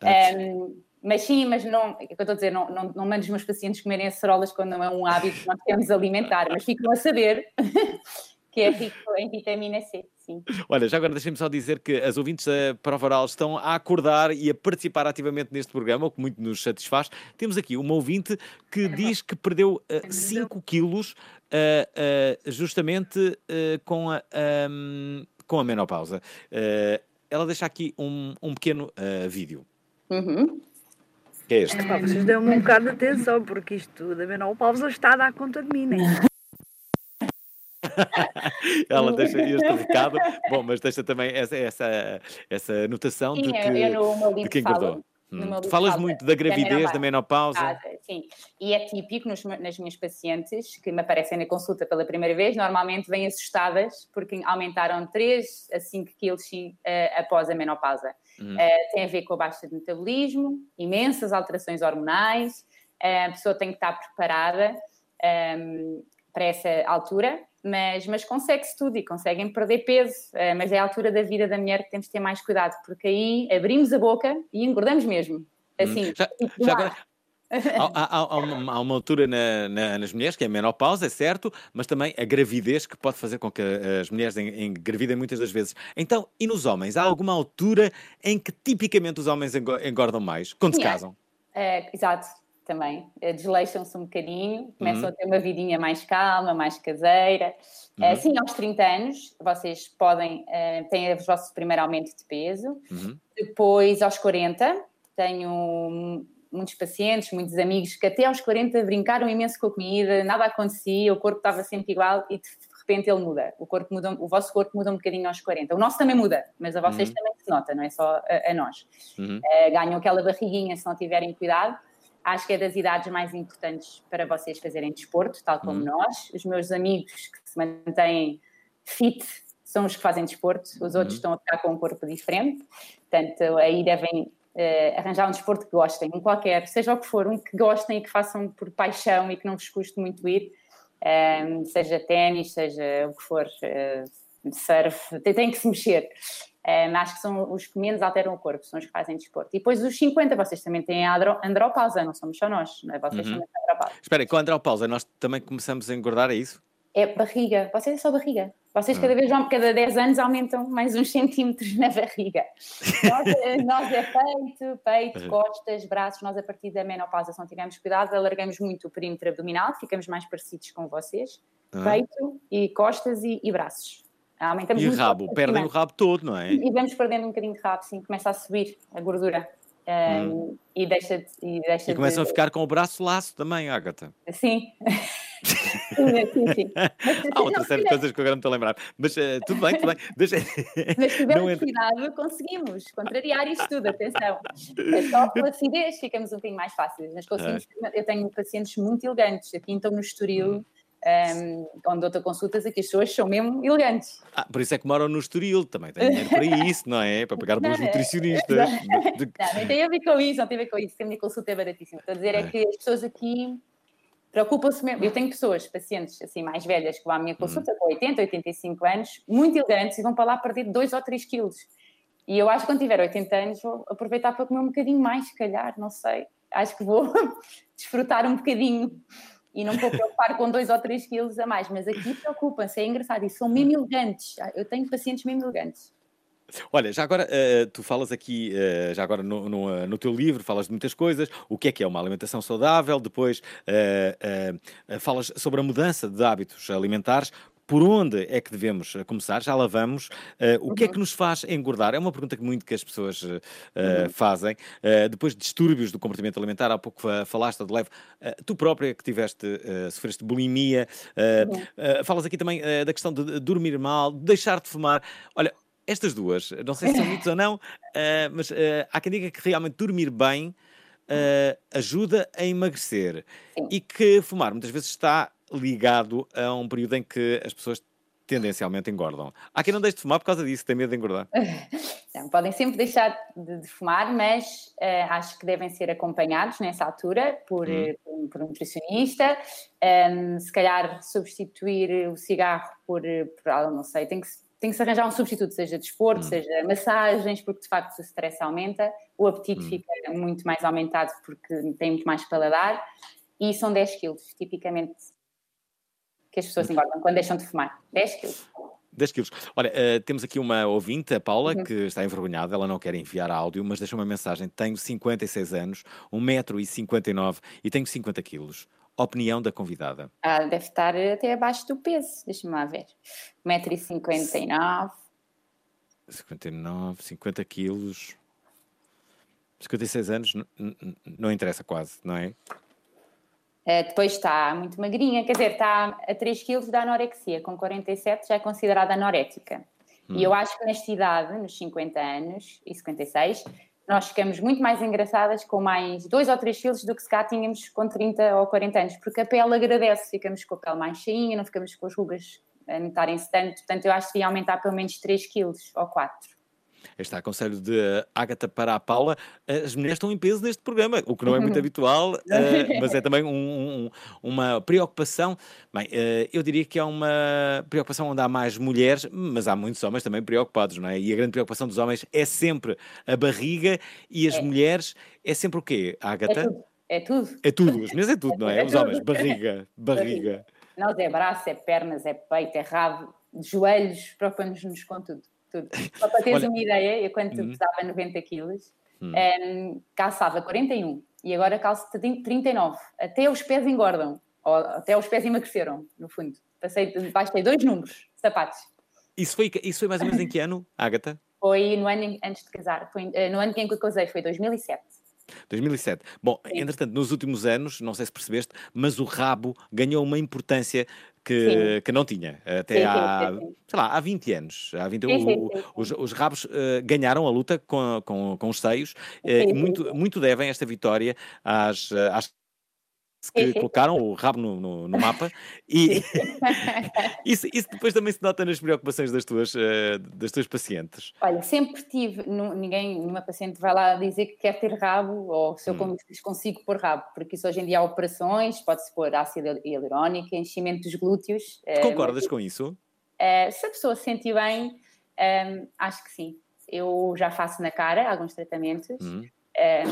Ah. Ehm, mas sim, mas não, é o que eu estou a dizer, não, não, não mando os meus pacientes comerem acerolas quando não é um hábito que nós temos alimentar, mas ficam a saber [LAUGHS] que é rico em vitamina C, sim. Olha, já agora deixem-me só dizer que as ouvintes da Prova Oral estão a acordar e a participar ativamente neste programa, o que muito nos satisfaz. Temos aqui uma ouvinte que diz que perdeu 5 quilos ah, ah, justamente com, a, ahm, com a menopausa. Ela deixa aqui um, um pequeno vídeo. Uhum. Que é este. Pá, vocês dão-me um bocado de atenção, porque isto da menopausa está a dar conta de mim, né? [LAUGHS] [LAUGHS] Ela deixa este recado. Bom, mas deixa também essa, essa, essa anotação de Sim, que, eu, eu de livro que falo. no Hum. falas falo muito da gravidez, da menopausa. Ah, Sim, e é típico nos- nas minhas pacientes que me aparecem na consulta pela primeira vez, normalmente vêm assustadas porque aumentaram 3 a 5 quilos eh, após a menopausa. Uhum. Eh, tem a ver com a baixa de metabolismo, imensas alterações hormonais, eh, a pessoa tem que estar preparada ehm, para essa altura, mas, mas consegue-se tudo e conseguem perder peso, eh, mas é a altura da vida da mulher que temos de ter mais cuidado, porque aí abrimos a boca e engordamos mesmo. Assim, Hum. Já- tipo já agora, há, há- há uma, há uma altura na- na- nas mulheres que é a menopausa, é certo, mas também a gravidez que pode fazer com que as mulheres en- engravidem muitas das vezes. Então, e nos homens? Há alguma altura em que tipicamente os homens engo- engordam mais? Quando se Sim, é. casam? É, exato, também. Eh, Desleixam-se um bocadinho, começam Uhum. a ter uma vidinha mais calma, mais caseira. Eh, Uhum. Sim, aos 30 anos, vocês podem, eh, têm o vosso primeiro aumento de peso. Uhum. Depois, aos 40, tenho muitos pacientes, muitos amigos que até aos 40 brincaram imenso com a comida, nada acontecia, o corpo estava sempre igual e de repente ele muda. O, corpo muda, o vosso corpo muda um bocadinho aos 40. O nosso também muda, mas a vocês Uhum. também se nota, não é só a, a nós. Uhum. Eh, ganham aquela barriguinha se não tiverem cuidado. Acho que é das idades mais importantes para vocês fazerem desporto, tal como Uhum. nós. Os meus amigos que se mantêm fit são os que fazem desporto, os outros Uhum. estão a ficar com um corpo diferente. Portanto, aí devem eh, arranjar um desporto que gostem, um qualquer, seja o que for, um que gostem e que façam por paixão e que não vos custe muito ir, Ehm, seja ténis, seja o que for, eh, surf, tem, tem que se mexer. Ehm, acho que são os que menos alteram o corpo, são os que fazem desporto. E depois os 50, vocês também têm a andro- andropausa, não somos só nós, não é? vocês Uhum. também têm andropausa. Espera, com a andropausa nós também começamos a engordar, é isso? É barriga, vocês é só barriga. Vocês Ah. cada vez, cada 10 anos aumentam mais uns centímetros na barriga. Nós, eh, [LAUGHS] nós é peito, peito, Uhum. costas, braços. Nós, a partir da menopausa, se não tivermos cuidado, alargamos muito o perímetro abdominal, ficamos mais parecidos com vocês. Ah. Peito e costas e, e braços. Aumentamos E rabo? Perdem o rabo todo, não é? E vamos perdendo um bocadinho de rabo, sim, começa a subir a gordura. Um, e deixa de. E, deixa Hum. E começam a de, ficar com o braço laço também, Agatha. Sim. [LAUGHS] sim, sim, sim. Há outra série de coisas que eu agora não estou a lembrar. Mas eh, tudo bem, tudo bem. Deixa... [LAUGHS] Mas se Não tivermos entra- cuidado, conseguimos contrariar isto tudo, atenção. É só [LAUGHS] acidez ficamos um bocadinho mais fáceis. Mas conseguimos, É. eu tenho pacientes muito elegantes, aqui então no Estoril, um, onde dou consultas, aqui as pessoas são mesmo elegantes. Ah, por isso é que moram no Estoril, também tem dinheiro para isso, não é? Para pagar bons é- nutricionistas. Não, não tem a ver com isso, não tem a ver com isso, que a minha consulta é baratíssima. Estou a dizer é, É. que as pessoas aqui preocupam-se mesmo. Eu tenho pessoas, pacientes assim mais velhas, que vão à minha consulta com 80, 85 anos, muito elegantes e vão para lá perder 2 ou 3 quilos. E eu acho que quando tiver 80 anos vou aproveitar para comer um bocadinho mais, se calhar, não sei. Acho que vou [LAUGHS] desfrutar um bocadinho e não vou preocupar com 2 ou 3 quilos a mais. Mas aqui preocupam-se, é engraçado, e são mesmo elegantes. Eu tenho pacientes mesmo elegantes. Olha, já agora eh, tu falas aqui, eh, já agora no, no, eh, no teu livro, falas de muitas coisas, o que é que é uma alimentação saudável, depois falas sobre a mudança de hábitos alimentares, por onde é que devemos eh, começar? Já lá vamos. Eh, o que é que nos faz engordar? É uma pergunta que muito que as pessoas Uhum. fazem. Eh, depois de distúrbios do comportamento alimentar, há pouco fa- falaste de leve, tu própria que tiveste, sofreste bulimia, Uhum. falas aqui também da questão de dormir mal, de deixar de fumar. Olha, estas duas, não sei se são mitos ou não, mas há quem diga que realmente dormir bem eh, ajuda a emagrecer Sim. e que fumar muitas vezes está ligado a um período em que as pessoas tendencialmente engordam. Há quem não deixe de fumar por causa disso, tem medo de engordar. [LAUGHS] Não, podem sempre deixar de, de fumar, mas eh, acho que devem ser acompanhados nessa altura por, Hum. eh, por um- por um nutricionista. Ehm, se calhar substituir o cigarro por, eh, por algo, não sei, tem que, se- tem que se arranjar um substituto, seja desporto, Hum. seja massagens, porque de facto o stress aumenta, o apetite Hum. fica muito mais aumentado porque tem muito mais paladar e são 10 quilos, tipicamente, que as pessoas engordam quando deixam de fumar. 10 quilos. 10 quilos. Olha, eh, temos aqui uma ouvinte, a Paula, Uhum. que está envergonhada, ela não quer enviar áudio, mas deixa uma mensagem. Tenho 56 anos, 1,59m e tenho 50 quilos. Opinião da convidada. Ah, deve estar até abaixo do peso, deixa-me lá ver. 1,59m. 59, 50 quilos. 56 anos, não interessa quase, não é? Eh, depois está muito magrinha, quer dizer, está a 3 kg da anorexia, com 47 já é considerada anorética. E eu acho que nesta idade, nos 50 anos e 56, nós ficamos muito mais engraçadas com mais 2 ou 3 quilos do que se cá tínhamos com 30 ou 40 anos, porque a pele agradece, ficamos com a pele mais cheinha, não ficamos com as rugas a notarem-se tanto, portanto eu acho que devia aumentar pelo menos 3 quilos ou 4. Este é conselho de Ágata para a Paula. As mulheres estão em peso neste programa, o que não é muito [LAUGHS] habitual, eh, [LAUGHS] mas é também um- um- uma preocupação. Bem, eh, eu diria que é uma preocupação onde há mais mulheres, mas há muitos homens também preocupados, não é? E a grande preocupação dos homens é sempre a barriga e as mulheres é sempre o quê, É Ágata? é tudo. É tudo, as mulheres é tudo, [LAUGHS] não é? É Os homens, barriga, barriga. Nós é braço, é pernas, é peito, é rabo, joelhos, preocupamos-nos com tudo. Tudo. [LAUGHS] Só para teres Olha- uma ideia, eu quando Uhum. pesava 90 quilos, Hum. em, calçava 41 e agora calço 39. Até os pés engordam, ou até os pés emagreceram, no fundo. Passei, baixei dois números sapatos. Isso foi, isso foi mais ou menos em que [LAUGHS] ano, Ágata? Foi no ano antes de casar, foi, eh, no ano em que eu casei, foi 2007. 2007. Bom, entretanto, nos últimos anos, não sei se percebeste, mas o rabo ganhou uma importância que, Sim. que não tinha. Até Sim, sim, há, sim, sim. sei lá, há 20 anos. Há 20, Sim, sim, o- sim, sim. Os, os rabos eh, ganharam a luta com, com, com os seios eh, Sim, e sim, muito, muito devem esta vitória às, eh, às que [LAUGHS] colocaram o rabo no, no, no mapa e [LAUGHS] isso, isso depois também se nota nas preocupações das tuas, eh, das tuas pacientes. Olha, sempre tive, ninguém, nenhuma paciente vai lá dizer que quer ter rabo ou se eu Hum. consigo pôr rabo, porque isso hoje em dia há operações, pode-se pôr ácido hialurónico, enchimento dos glúteos. eh, Concordas mas, com isso? eh, se a pessoa se sentir bem, eh, acho que sim. Eu já faço na cara alguns tratamentos Hum. eh,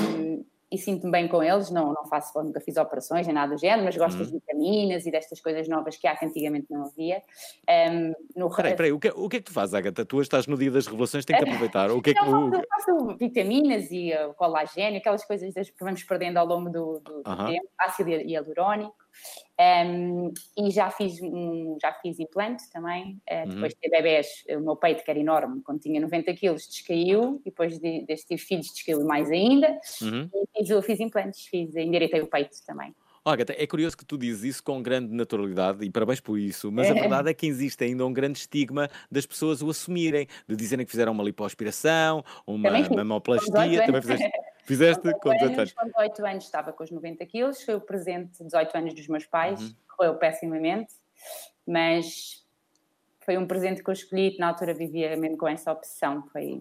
e sinto-me bem com eles, não, não faço, nunca fiz operações nem nada do género, mas gosto Hum. das vitaminas e destas coisas novas que há que antigamente não havia. Eh, no, Peraí, peraí, o que, o que é que tu fazes, Agatha? Tu estás no dia das revelações, tem que [LAUGHS] aproveitar. O que é que, Não, o- faço, faço vitaminas e uh, colagênio, aquelas coisas das que vamos perdendo ao longo do, do- do tempo, ácido hialurónico. Um, e já fiz, um, já fiz implante também. Uh, Uhum. Depois de ter bebés, o meu peito, que era enorme, quando tinha 90 quilos, descaiu. E depois de, desde ter filhos, descaiu mais ainda. Uhum. E fiz, eu fiz implantes, fiz, endireitei o peito também. Agatha, é curioso que tu dizes isso com grande naturalidade e parabéns por isso, mas a É. [LAUGHS] verdade é que existe ainda um grande estigma das pessoas o assumirem, de dizerem que fizeram uma lipoaspiração, uma Também mamoplastia, 18 também fizeste, [LAUGHS] fizeste com 18 anos. com 18 anos estava com os 90 quilos, foi o presente de 18 anos dos meus pais, Uhum. correu pessimamente, mas foi um presente que eu escolhi, na altura vivia mesmo com essa opção, foi...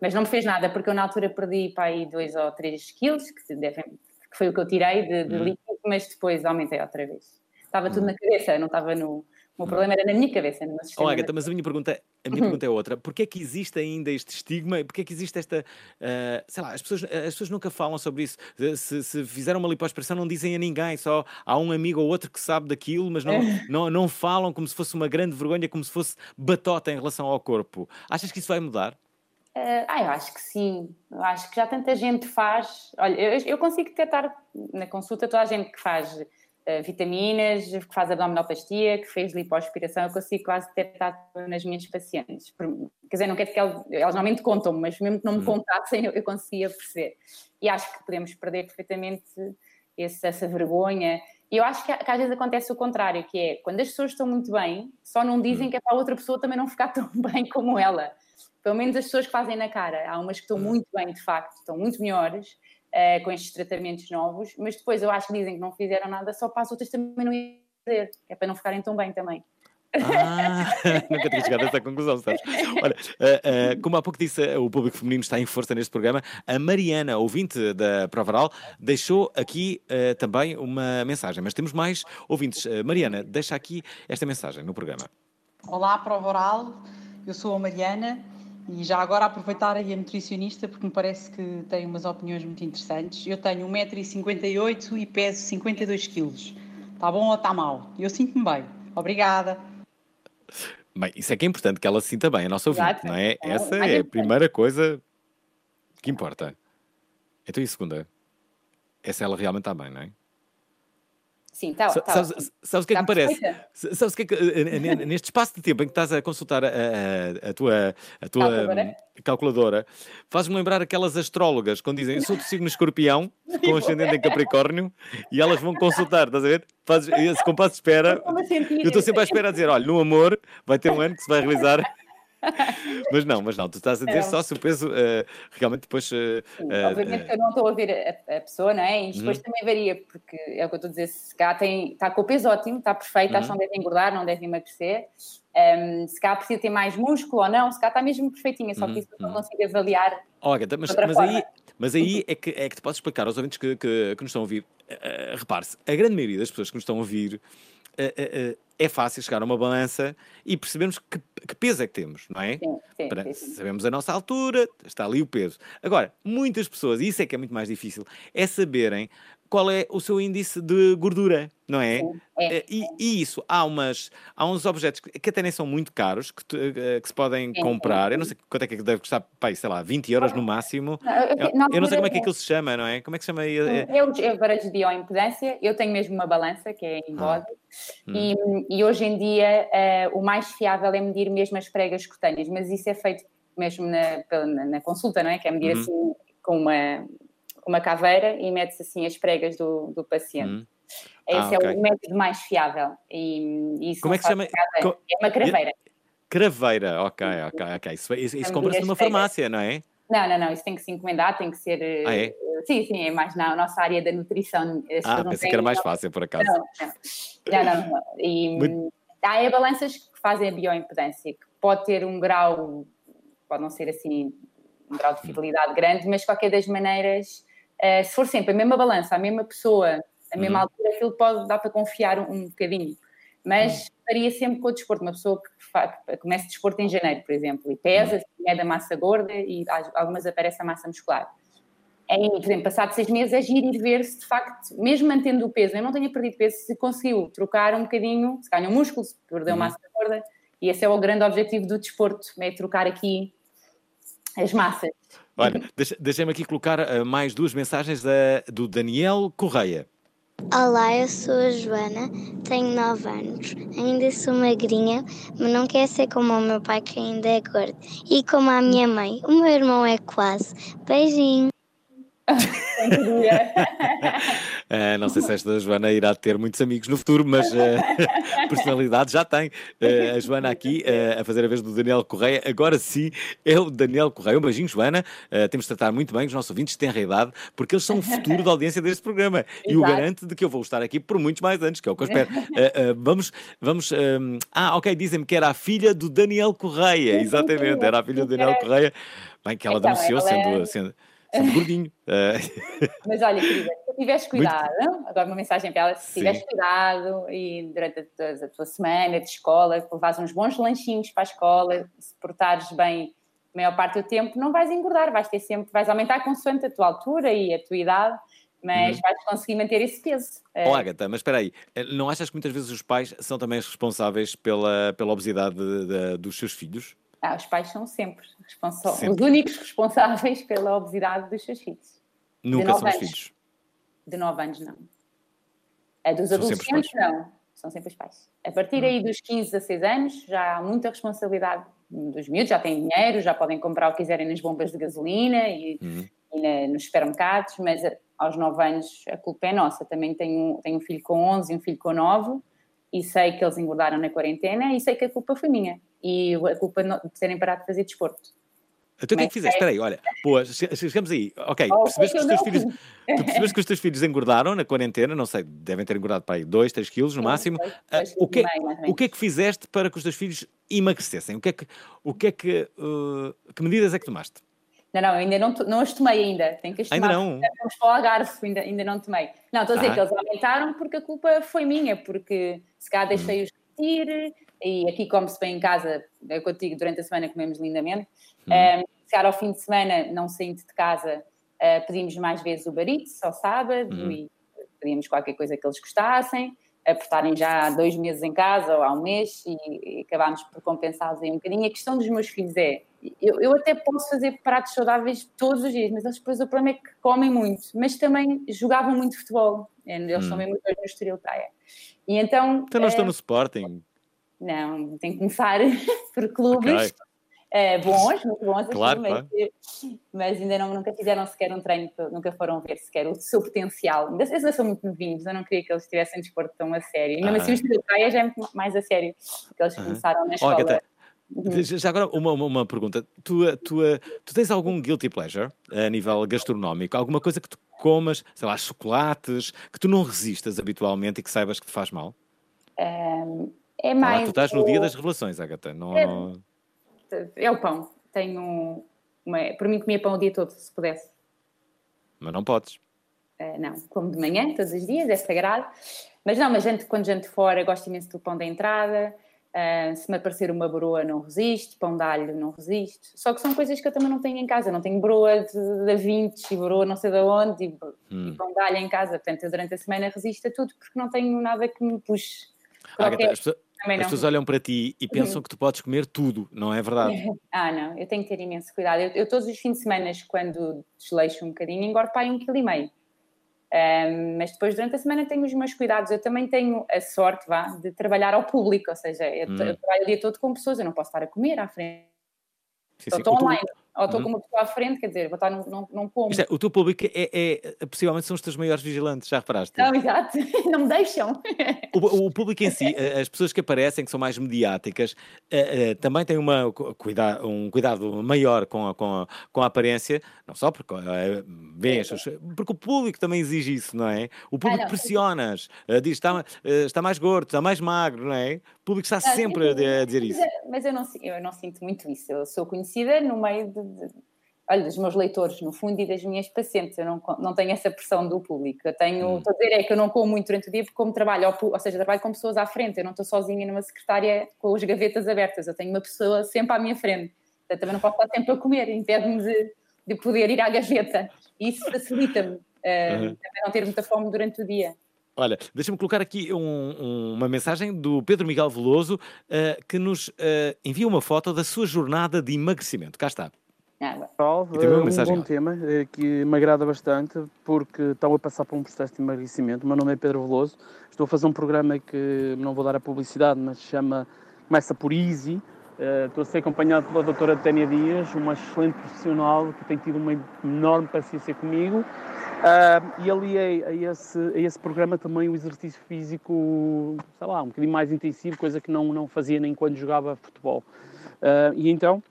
Mas não me fez nada, porque eu na altura perdi para aí 2 ou 3 quilos, que, devem, que foi o que eu tirei de, de Uhum. líquido, mas depois aumentei outra vez. Estava tudo na cabeça, não estava no... O problema era na minha cabeça, no meu Oh, sistema. Agatha, mas a minha pergunta, a minha pergunta é outra. Porquê é que existe ainda este estigma? Porquê é que existe esta... ah, sei lá, as pessoas, as pessoas nunca falam sobre isso. Se, se fizeram uma lipoaspiração não dizem a ninguém, só há um amigo ou outro que sabe daquilo, mas não, [LAUGHS] não, não falam como se fosse uma grande vergonha, como se fosse batota em relação ao corpo. Achas que isso vai mudar? Eh, ah, eu acho que sim. Eu acho que já tanta gente faz. Olha, eu, eu consigo detectar na consulta toda a gente que faz eh, vitaminas, que faz abdominoplastia, que fez lipoaspiração, eu consigo quase detectar nas minhas pacientes. Por- quer dizer, não quer dizer que elas, elas normalmente contam, mas mesmo que não me Uhum. contassem, eu, eu conseguia perceber. E acho que podemos perder perfeitamente esse- essa vergonha. E eu acho que, que às vezes acontece o contrário, que é quando as pessoas estão muito bem, só não dizem Hum. que é para a outra pessoa também não ficar [LAUGHS] tão bem como ela. Pelo menos as pessoas que fazem na cara. Há umas que estão muito bem, de facto, estão muito melhores eh, com estes tratamentos novos, mas depois eu acho que dizem que não fizeram nada só para as outras também não irem fazer, que é para não ficarem tão bem também. Ah, [LAUGHS] nunca tinha chegado a essa conclusão, sabes? Olha, ah, ah, como há pouco disse, o público feminino está em força neste programa. A Mariana, ouvinte da Provaral, deixou aqui ah, também uma mensagem, mas temos mais ouvintes. Mariana, deixa aqui esta mensagem no programa. Olá, prova oral. Eu sou a Mariana e já agora aproveitar aí a nutricionista porque me parece que tem umas opiniões muito interessantes. Eu tenho 1,58m e peso 52 kg. Está bom ou está mal? Eu sinto-me bem. Obrigada. Bem, isso é que é importante, que ela se sinta bem, a nossa ouvinte, Exato. não é? É, Essa é a primeira coisa que importa. Então, e a segunda? Essa ela realmente está bem, não é? Sim, está Sa- tá, sabes, sabes o que é que me tá parece? perfeita. S- Sabes o que é que, eh, eh, neste espaço de tempo em que estás a consultar a, a- a tua, a tua Calculadora. hum, calculadora, faz-me lembrar aquelas astrólogas quando dizem eu sou do signo escorpião, [LAUGHS] com ascendente em Capricórnio, e elas vão consultar, estás a ver? Fazes esse compasso de espera. Estou a sentir- Eu estou sempre à espera a dizer: olha, no amor vai ter um ano que se vai realizar. [LAUGHS] mas não, mas não, tu estás a dizer Não. só se o peso eh, realmente depois. eh, Sim, eh, obviamente que eu não estou a ouvir a, a pessoa, não é? E depois Uhum. também varia, porque é o que eu estou a dizer, se cá tem, está com o peso ótimo, está perfeito, acho que Uhum. não deve engordar, não deve emagrecer. Um, se cá precisa ter mais músculo ou não, se cá está mesmo perfeitinha, só Uhum, que isso eu uhum. não consigo avaliar. Olha, mas, outra mas forma. aí, mas aí é, que, é que te podes explicar aos ouvintes que, que, que nos estão a ouvir. Eh, Repare-se, a grande maioria das pessoas que nos estão a ouvir eh, eh, é fácil chegar a uma balança e percebermos que, que peso é que temos, não é? Sim, sim, Para- sim, sim. Sabemos a nossa altura, está ali o peso. Agora, muitas pessoas, e isso é que é muito mais difícil, é saberem qual é o seu índice de gordura, não é? é, Eh, E, e isso, há, umas, há uns objetos que que até nem são muito caros, que, tu- eh, que se podem comprar. Eu não sei quanto é que deve custar, pai, sei lá, 20 euros no máximo. Eu- Eu, não sei como é que aquilo se chama, não é? Como é que se chama? Eh, Eu, eu varejo de bioimpedância, eu tenho mesmo uma balança que é em Ah. bode, Hum. e, e hoje em dia eh, o mais fiável é medir mesmo as pregas cutâneas, mas isso é feito mesmo na, na, na consulta, não é? Que é medir Uhum. assim com uma, uma caveira e mete-se assim as pregas do, do paciente. Hum. Esse Ah, é o método mais fiável. E, isso Como é que se chama? Co- É uma craveira. Craveira, ok, ok, ok. Isso, isso, isso Vamos compra-se numa farmácia, não é? Não, não, não, isso tem que se encomendar, tem que ser. eh, Ah, é? Sim, sim, é mais na nossa área da nutrição. Ah, pensei que era mais fácil, por acaso. Não, não, não, não, não. E Muito- há é balanças que fazem a bioimpedância, que pode ter um grau, pode não ser assim um grau de fidelidade grande, mas de qualquer das maneiras, eh, se for sempre a mesma balança, a mesma pessoa, a mesma Uhum. altura, aquilo pode dar para confiar um, um bocadinho. Mas varia sempre com o desporto. Uma pessoa que, começa desporto em janeiro, por exemplo, e pesa, é da massa gorda e algumas aparece a massa muscular. Em, por exemplo, passado seis meses é giro ir ver se de facto, mesmo mantendo o peso, eu não tenha perdido peso, se conseguiu trocar um bocadinho, se ganhou músculo, se perdeu Uhum. massa gorda, e esse é o grande objetivo do desporto, é trocar aqui as massas. Olha, deixa-me aqui colocar eh, mais duas mensagens da- do Daniel Correia. Olá, eu sou a Joana, tenho 9 anos, ainda sou magrinha, mas não quero ser como o meu pai que ainda é gordo. E como a minha mãe, o meu irmão é quase. Beijinho. [LAUGHS] Eh, não sei se esta Joana irá ter muitos amigos no futuro, mas eh, [LAUGHS] personalidade já tem. Eh, a Joana aqui a fazer a vez do Daniel Correia. Agora sim é o Daniel Correia. Um beijinho, Joana. Temos de tratar muito bem os nossos ouvintes de tenra idade, porque eles são o futuro da audiência deste programa. E o Exato. garanto de que eu vou estar aqui por muitos mais anos, que é o que eu espero. Vamos, vamos. ehm, ah, ok, dizem-me que era a filha do Daniel Correia. Exatamente, era a filha do Daniel Correia. Bem, que ela Então, denunciou ela sendo, é- sendo, sendo gordinho. Eh, [LAUGHS] Mas olha, querida, se tiveres cuidado, agora uma mensagem para ela, se Sim. tiveres cuidado e durante a tua, a tua semana de escola, levares uns bons lanchinhos para a escola, se portares bem a maior parte do tempo, não vais engordar, vais ter sempre, vais aumentar consoante a tua altura e a tua idade, mas Uhum. vais conseguir manter esse peso. Oh, Agatha, mas espera aí, eh, não achas que muitas vezes os pais são também responsáveis pela, pela obesidade de- de- dos seus filhos? Ah, os pais são sempre, Sempre. os únicos responsáveis pela obesidade dos seus filhos. Nunca são os filhos. De 9 anos, não. A dos São adolescentes, não. São sempre os pais. A partir aí dos 15 a 6 anos, já há muita responsabilidade dos miúdos, já têm dinheiro, já podem comprar o que quiserem nas bombas de gasolina e, Uhum. e na- nos supermercados, mas a- aos 9 anos a culpa é nossa. Também tenho, tenho um filho com 11 e um filho com 9 e sei que eles engordaram na quarentena e sei que a culpa foi minha. E a culpa de terem parado de fazer desporto. Então o que é que fizeste? é- Espera aí, olha, boa, che- chegamos aí. Ok, Oh, percebeste que os eu teus filhos. [LAUGHS] Tu percebeste que os teus filhos engordaram na quarentena, não sei, devem ter engordado para aí 2, 3 quilos no máximo. dois- Ah, dois o, que, e meio, o que é que fizeste para que os teus filhos emagrecessem? O que é que. O que, é que, uh, que medidas é que tomaste? Não, não, ainda não, não as tomei ainda. Tenho que as Ainda tomar. não? Vamos para o Algarve, ainda, ainda não tomei. Não, estou a dizer Ah. que eles aumentaram porque a culpa foi minha, porque se calhar deixei-os repetir e aqui come-se bem em casa, eu contigo, durante a semana comemos lindamente. Hum. Um, se calhar ao fim de semana, não saindo de casa, uh, pedimos mais vezes o barito, ao sábado, Hum. e pedíamos qualquer coisa que eles gostassem. por estarem já há dois meses em casa ou há um mês e, e acabámos por compensá-los aí um bocadinho. A questão dos meus filhos é, eu, eu até posso fazer pratos saudáveis todos os dias, mas eles depois o problema é que comem muito, mas também jogavam muito futebol, eles Hum. são mesmo dois no Estoril Praia. E então... Então não estão eh, no Sporting. Não, tem que começar [LAUGHS] por clubes Ok. eh, bons, muito bons, assim, Claro, mas, mas ainda não, nunca fizeram sequer um treino, nunca foram ver sequer o seu potencial. Eles ainda são muito novinhos, eu não queria que eles tivessem desporto tão a sério. E mesmo Aham. assim, o Estoril Praia já é muito mais a sério, porque eles Aham. começaram na escola. Uhum. já agora uma, uma, uma pergunta. Tu, tu, tu tens algum guilty pleasure a nível gastronómico? Alguma coisa que tu comas, sei lá, chocolates, que tu não resistas habitualmente e que saibas que te faz mal? É Ah, lá, mais. tu estás no o- dia das revelações, Agatha. Não, É. não- É o pão. Tenho. Uma... Por mim, comia pão o dia todo, se pudesse. Mas não podes. Uh, não, como de manhã, todos os dias, é sagrado. Mas não, mas janto, quando janto fora, gosto imenso do pão da entrada. Uh, se me aparecer uma broa, não resisto. Pão de alho, não resisto. Só que são coisas que eu também não tenho em casa. Não tenho broa de, de 20 e broa não sei de onde e, Hum. e pão de alho em casa. Portanto, eu durante a semana resisto a tudo porque não tenho nada que me puxe. Agatha, Qualquer- as, pessoas- também as não. pessoas olham para ti e pensam Uhum. que tu podes comer tudo, não é verdade? Ah, não, eu tenho que ter imenso cuidado. Eu, eu todos os fins de semana, quando desleixo um bocadinho, engordo para aí um quilo e meio. Ahm, mas depois, durante a semana, tenho os meus cuidados. Eu também tenho a sorte, vá, de trabalhar ao público, ou seja, eu, Hum. eu trabalho o dia todo com pessoas, eu não posso estar a comer à frente. Sim, Ou sim. estou online, ou estou Uhum. com uma pessoa à frente, quer dizer, vou estar, não, não, não como. É, o teu público é, é- possivelmente são os teus maiores vigilantes, já reparaste? Não, exato, [LAUGHS] não me deixam. O, o público em si, eh, as pessoas que aparecem, que são mais mediáticas, eh, eh, também têm uma, cu- cuida, um cuidado maior com a, com a, com a aparência, não só porque eh, veem as suas- porque o público também exige isso, não é? O público não, pressiona-as, eh, diz está, eh, está mais gordo, está mais magro, não é? O público está Ah, sempre a, sim, a dizer mas isso. é- Mas eu não, eu não sinto muito isso. Eu sou conhecida no meio de, de- olha, dos meus leitores, no fundo, e das minhas pacientes. Eu não, não tenho essa pressão do público. Eu tenho, Hum. estou a dizer, é que eu não como muito durante o dia porque como trabalho, ao pu- ou seja, trabalho com pessoas à frente. Eu não estou sozinha numa secretária com as gavetas abertas. Eu tenho uma pessoa sempre à minha frente. Também não posso estar sempre a comer. Impede-me de, de poder ir à gaveta. E isso facilita-me. eh, Uhum. também não ter muita fome durante o dia. Olha, deixa-me colocar aqui um- um- uma mensagem do Pedro Miguel Veloso eh, que nos eh, envia uma foto da sua jornada de emagrecimento. Cá está. Salve, E tem uma um mensagem bom tema eh, que me agrada bastante porque estão a passar por um processo de emagrecimento. O meu nome é Pedro Veloso, estou a fazer um programa que não vou dar a publicidade, mas chama Começa por Easy. Eh, estou a ser acompanhado pela doutora Tânia Dias, uma excelente profissional que tem tido uma enorme paciência comigo. Ah, e aliei a esse, a esse programa também o exercício físico, sei lá, um bocadinho mais intensivo, coisa que não, não fazia nem quando jogava futebol. E então,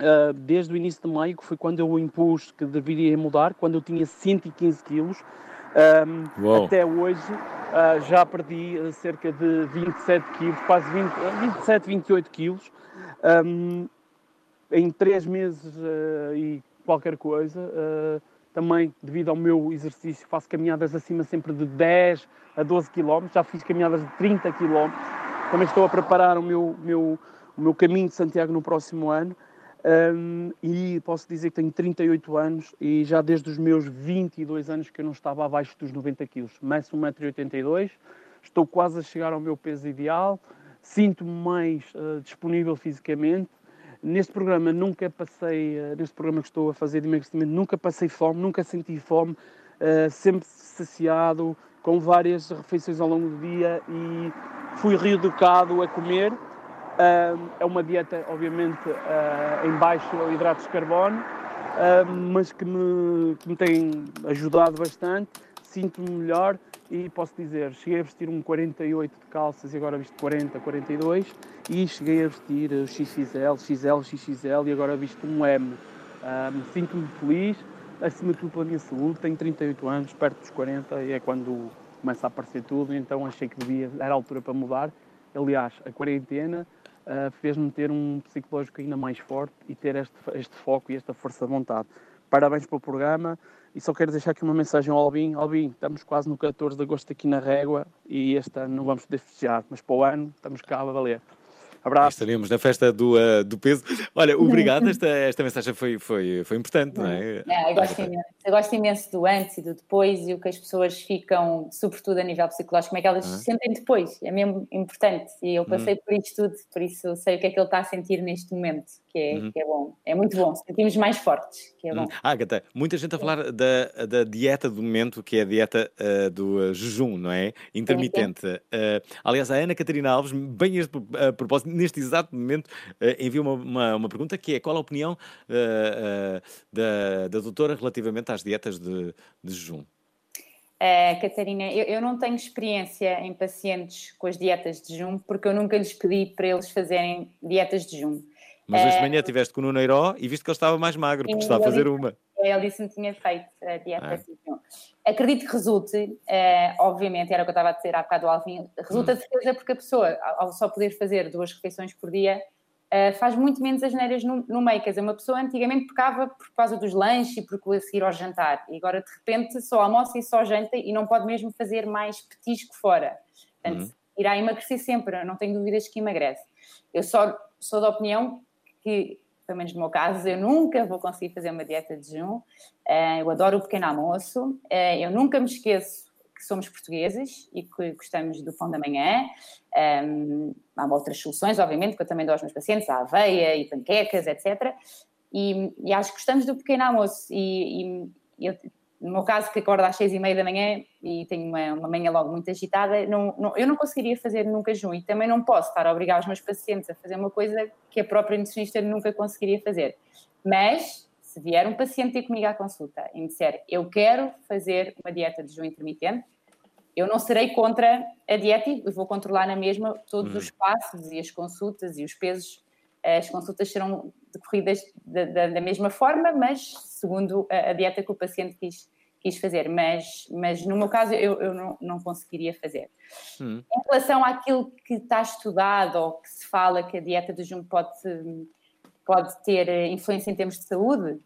Uh, desde o início de maio, que foi quando eu impus que deveria mudar, quando eu tinha 115 quilos, um, até hoje uh, já perdi uh, cerca de 27 quilos, quase 20, uh, 27, 28 quilos, um, em 3 meses uh, e qualquer coisa. uh, também, devido ao meu exercício, faço caminhadas acima sempre de 10 a 12 km, já fiz caminhadas de 30 km. Também estou a preparar o meu, meu, o meu caminho de Santiago no próximo ano. Um, e posso dizer que tenho 38 anos e já desde os meus 22 anos que eu não estava abaixo dos 90 quilos. Meço 1,82m, estou quase a chegar ao meu peso ideal, sinto-me mais uh, disponível fisicamente. Neste programa nunca passei, uh, neste programa que estou a fazer de emagrecimento, nunca passei fome, nunca senti fome, uh, sempre saciado, com várias refeições ao longo do dia e fui reeducado a comer. É uma dieta, obviamente, uh, em baixo hidratos de carbono, mas que me, que me tem ajudado bastante. Sinto-me melhor e posso dizer, cheguei a vestir um 48 de calças e agora visto 40, 42 e cheguei a vestir uh, XXL, XL, XXL e agora visto um M. Sinto-me feliz, acima de tudo pela minha saúde, tenho 38 anos, perto dos 40 e é quando começa a aparecer tudo, então achei que devia, era a altura para mudar. Aliás, a quarentena uh, fez-me ter um psicológico ainda mais forte e ter este, este foco e esta força de vontade. Parabéns pelo programa e só quero deixar aqui uma mensagem ao Albin. Albin, estamos quase no 14 de agosto aqui na Régua e este ano não vamos poder festejar, mas para o ano estamos cá a valer. Abraço. Estaremos na festa do, uh, do peso. Olha, obrigado. Esta, esta mensagem foi, foi, foi importante, não é? É, eu gosto imenso. Eu gosto imenso do antes e do depois e o que as pessoas ficam, sobretudo a nível psicológico, como é que elas Ah. se sentem depois. É mesmo importante. E eu passei por isto tudo, por isso sei o que é que ele está a sentir neste momento, que é, Uhum. que é bom. É muito bom. Sentimos mais fortes, que é bom. Hum. Agatha, muita gente a falar da, da dieta do momento, que é a dieta ah, do ah, jejum, não é? Intermitente. Ah, aliás, a Ana Catarina Alves, bem a pro- a propósito, neste exato momento, ah, envia uma, uma, uma pergunta que é qual a opinião ah, ah, da, da doutora relativamente às dietas de, de jejum? Uh, Catarina, eu, eu não tenho experiência em pacientes com as dietas de jejum, porque eu nunca lhes pedi para eles fazerem dietas de jejum. Mas hoje de Eh, manhã estiveste com o Nuno Eiró e viste que ele estava mais magro, porque está a fazer disse- uma. Ele disse-me que tinha feito a dieta Ah. de jejum. Acredito que resulte, obviamente, era o que eu estava a dizer há bocado ao Alvin, resulta Hum. de certeza porque a pessoa, ao só poder fazer duas refeições por dia, eh, faz muito menos asneiras no, no meio. Quer dizer, uma pessoa antigamente pecava por causa dos lanches e por seguir ao jantar, e agora de repente só almoça e só janta e não pode mesmo fazer mais petisco fora. Portanto, Uhum. irá emagrecer sempre, eu não tenho dúvidas que emagrece. Eu só sou da opinião que, pelo menos no meu caso, eu nunca vou conseguir fazer uma dieta de jejum. Eh, eu adoro o pequeno almoço, eh, eu nunca me esqueço que somos portugueses e que gostamos do pão da manhã. Um, há outras soluções, obviamente, que eu também dou aos meus pacientes, a aveia e panquecas, etc. E, e acho que gostamos do pequeno almoço. E, e eu, no meu caso, que acordo às seis e meia da manhã e tenho uma, uma manhã logo muito agitada, não, não- eu não conseguiria fazer nunca jejum e também não posso estar a obrigar os meus pacientes a fazer uma coisa que a própria nutricionista nunca conseguiria fazer. Mas, se vier um paciente ter comigo à consulta e me disser eu quero fazer uma dieta de jejum intermitente, eu não serei contra a dieta e vou controlar na mesma todos Uhum. os passos e as consultas e os pesos. As consultas serão decorridas da, da- da mesma forma, mas segundo a, a dieta que o paciente quis, quis fazer. Mas, mas no meu caso, eu, eu não, não conseguiria fazer. Hum. Em relação àquilo que está estudado ou que se fala que a dieta de jejum pode, pode ter eh, influência em termos de saúde,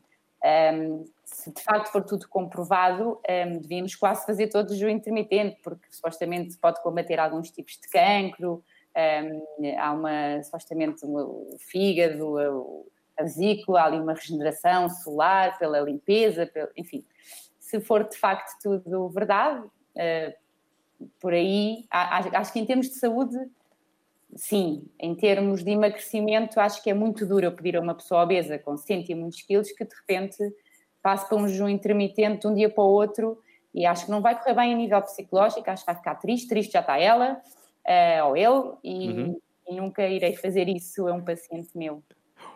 ehm, se de facto for tudo comprovado, ehm, devíamos quase fazer todo o intermitente, porque supostamente pode combater alguns tipos de cancro, ehm, há uma, supostamente, uma- o fígado, a, a vesícula, há ali uma regeneração solar pela limpeza, enfim. Se for de facto tudo verdade, eh, por aí, a- a- acho que em termos de saúde, sim. Em termos de emagrecimento, acho que é muito duro eu pedir a uma pessoa obesa com 100 e muitos quilos que de repente passe para um jejum intermitente de um dia para o outro e acho que não vai correr bem a nível psicológico, acho que vai ficar triste, triste já está ela eh, ou ele e, Uhum. e nunca irei fazer isso a um paciente meu.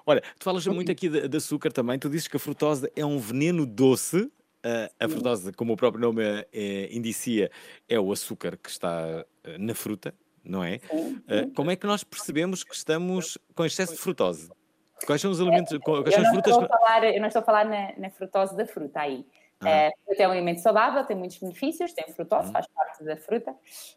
Olha, tu falas muito aqui de, de açúcar também, tu dizes que a frutose é um veneno doce. Ah, a frutose, como o próprio nome eh, indicia, é o açúcar que está na fruta, não é? Ah, como é que nós percebemos que estamos com excesso de frutose? Quais são os alimentos, quais Eu são as não, frutas? estou a que- falar, eu não estou a falar na, na frutose da fruta aí. Ah. Eh, a fruta é um alimento saudável, tem muitos benefícios, tem frutose, faz parte da fruta.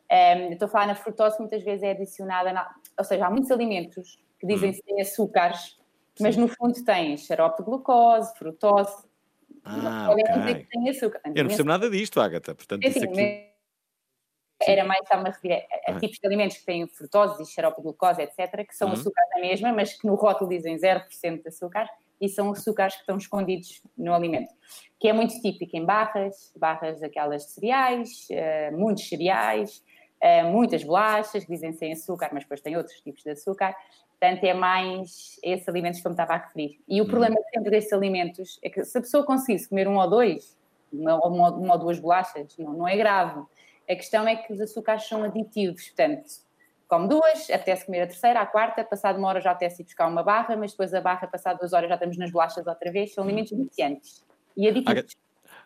Eh, eu estou a falar na frutose que muitas vezes é adicionada, na- ou seja, há muitos alimentos que dizem que têm açúcares, mas no fundo têm xarope de glucose, frutose. Ah, podem dizer ok. que têm açúcar. Eu não percebo nada disto, Agatha. Portanto, É isso assim, aqui. Era mais estava a referir a, a Ah. tipos de alimentos que têm frutose e xarope de glucose, etc., que são Uhum. açúcares na mesma, mas que no rótulo dizem 0% de açúcar e são açúcares que estão escondidos no alimento. Que é muito típico em barras, barras aquelas de cereais, eh, muitos cereais, eh, muitas bolachas que dizem sem açúcar, mas depois têm outros tipos de açúcar. Portanto, é mais esses alimentos que eu me estava a referir. E o Uhum. problema sempre destes alimentos é que se a pessoa conseguisse comer um ou dois, uma, uma, uma ou duas bolachas, não, não é grave. A questão é que os açúcares são aditivos, portanto, come duas, apetece comer a terceira, a quarta, passado uma hora já apetece ir buscar uma barra, mas depois a barra, passado duas horas já estamos nas bolachas outra vez, são alimentos viciantes e aditivos.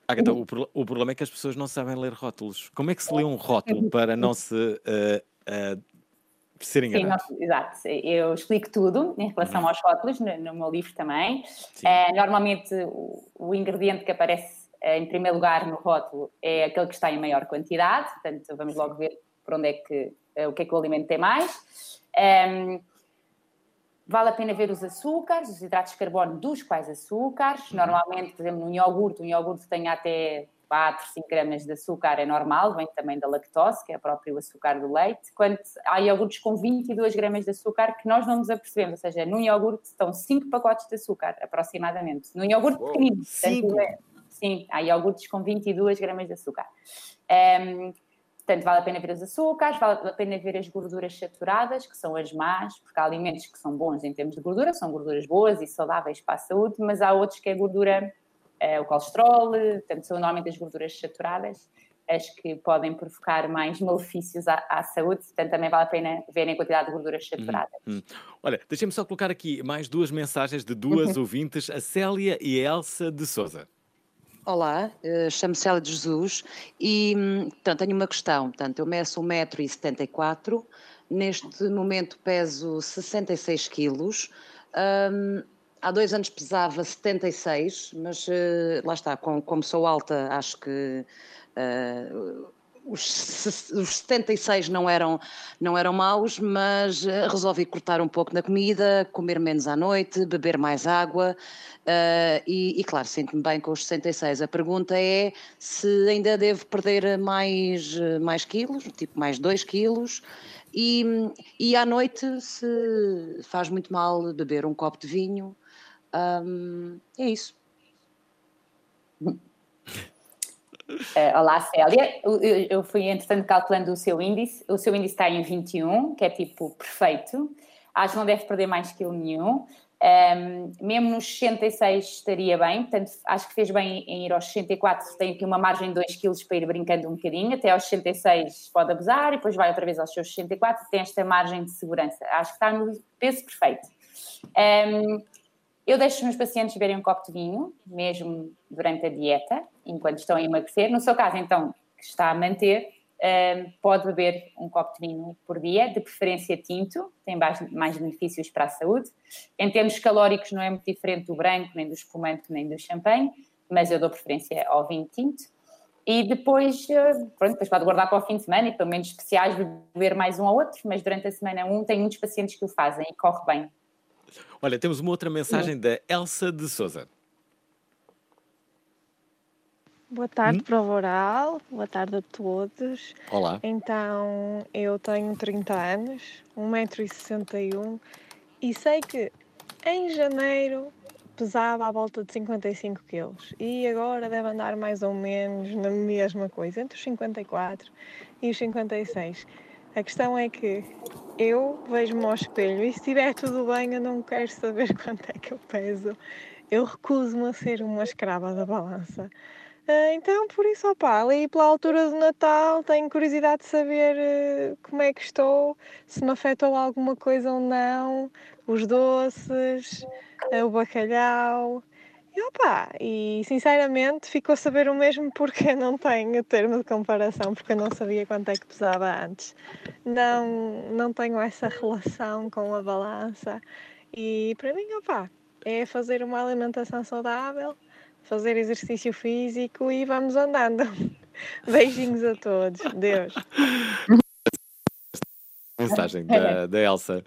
Agatha, o, o problema é que as pessoas não sabem ler rótulos. Como é que se lê um rótulo para não se eh, eh, ser Sim, enganado? nós- exato. Eu explico tudo em relação Uhum. aos rótulos no, no meu livro também. Eh, normalmente o, o ingrediente que aparece em primeiro lugar no rótulo é aquele que está em maior quantidade, portanto vamos logo ver por onde é que, eh, o que é que o alimento tem mais. Ehm, Vale a pena ver os açúcares, os hidratos de carbono dos quais açúcares. Normalmente, por exemplo, num iogurte, um iogurte tem até 4, 5 gramas de açúcar, é normal, vem também da lactose, que é próprio açúcar do leite. Quando há iogurtes com 22 gramas de açúcar que nós não nos apercebemos, ou seja, num iogurte estão 5 pacotes de açúcar, aproximadamente. Num iogurte pequenino. Cinco? Portanto, sim, há iogurtes com 22 gramas de açúcar. Ehm, portanto, vale a pena ver os açúcares, vale a pena ver as gorduras saturadas, que são as más, porque há alimentos que são bons em termos de gordura, são gorduras boas e saudáveis para a saúde, mas há outros que é gordura, eh, o colesterol, portanto, são normalmente as gorduras saturadas, as que podem provocar mais [LAUGHS] malefícios à, à saúde, portanto, também vale a pena ver a quantidade de gorduras saturadas. Hum. Olha, deixem-me só colocar aqui mais duas mensagens de duas [LAUGHS] ouvintes, a Célia e a Elsa de Souza. Olá, eh, chamo-me Célia de Jesus e hum, portanto, tenho uma questão. Portanto, eu meço 1,74m, neste momento peso 66 quilos. Hum, há dois anos pesava 76, mas eh, lá está, com- como sou alta, acho que eh, os, os 76 não eram, não eram maus, mas eh, resolvi cortar um pouco na comida, comer menos à noite, beber mais água eh, e, e, claro, sinto-me bem com os 66. A pergunta é se ainda devo perder mais, eh, mais quilos, tipo mais 2 quilos, e, e à noite se faz muito mal beber um copo de vinho. Hum, é isso. Eh, olá, Célia. Eu, eu- fui, entretanto, calculando o seu índice. O seu índice está em 21, que é tipo perfeito. Acho que não deve perder mais quilo nenhum. Ehm, mesmo nos 66 estaria bem, portanto, acho que fez bem em ir aos 64. Tem aqui uma margem de 2 kg para ir brincando um bocadinho. Até aos 66 pode abusar e depois vai outra vez aos seus 64. Tem esta margem de segurança. Acho que está no peso perfeito. Ehm, eu deixo os meus pacientes beberem um copo de vinho, mesmo durante a dieta, enquanto estão a emagrecer. No seu caso, então, que está a manter, hum, pode beber um copo de vinho por dia, de preferência tinto, tem mais, benefícios para a saúde. Em termos calóricos, não é muito diferente do branco, nem do espumante, nem do champanhe, mas eu dou preferência ao vinho tinto. E depois, eh, pronto, depois pode guardar para o fim de semana e para momentos especiais beber mais um ou outro, mas durante a semana um, tem muitos pacientes que o fazem e corre bem. Olha, temos uma outra mensagem da Elsa de Souza. Boa tarde, prova oral. Boa tarde a todos. Olá. Então, eu tenho 30 anos, 1,61m e sei que em janeiro pesava à volta de 55 quilos e agora deve andar mais ou menos na mesma coisa, entre os 54 e os 56. A questão é que eu vejo-me ao espelho e se estiver tudo bem, eu não quero saber [LAUGHS] quanto é que eu peso. Eu recuso-me a ser uma escrava da balança. Ah, Então, por isso, opá, ali pela altura do Natal, tenho curiosidade de saber eh, como é que estou, se me afetou alguma coisa ou não, os doces, eh, o bacalhau. E opá, e sinceramente ficou a saber o mesmo porque [LAUGHS] não tenho termo de comparação, porque eu não sabia quanto é que pesava antes. Não, não tenho essa relação com a balança. E para mim, opá, é fazer uma alimentação saudável, fazer exercício físico e vamos andando. [LAUGHS] Beijinhos a todos. Deus. [LAUGHS] Mensagem da, da Elsa.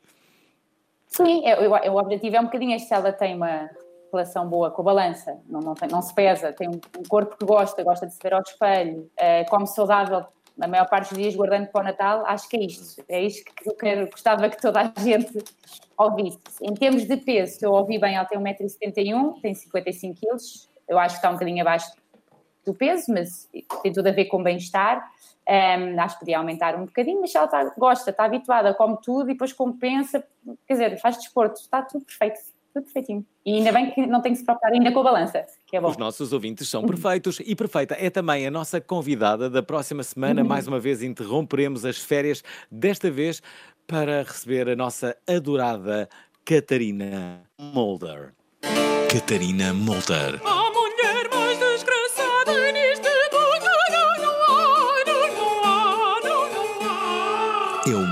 Sim, é- eu- o objetivo é um bocadinho este, ela tem uma relação boa com a balança, não, não, tem- não se pesa, tem um, um corpo que gosta, gosta de se ver ao espelho, eh, come saudável a maior parte dos dias guardando para o Natal, acho que é isto, é isto que eu quero, gostava que toda a [LAUGHS] gente ouvisse. Em termos de peso, eu ouvi bem, ela tem 1,71m, tem 55 kg, eu acho que está um bocadinho abaixo do peso, mas tem tudo a ver com bem-estar. Um, acho que podia aumentar um bocadinho, mas ela está- gosta, está habituada, come tudo e depois compensa, quer dizer, faz desporto, está tudo perfeito, tudo perfeitinho. E ainda bem que não tem que se preocupar ainda com a balança, que é bom. Os nossos ouvintes são perfeitos e perfeita é também a nossa convidada da próxima semana. Uhum. Mais uma vez interromperemos as férias, desta vez para receber a nossa adorada Catarina Mulder. Catarina Molter.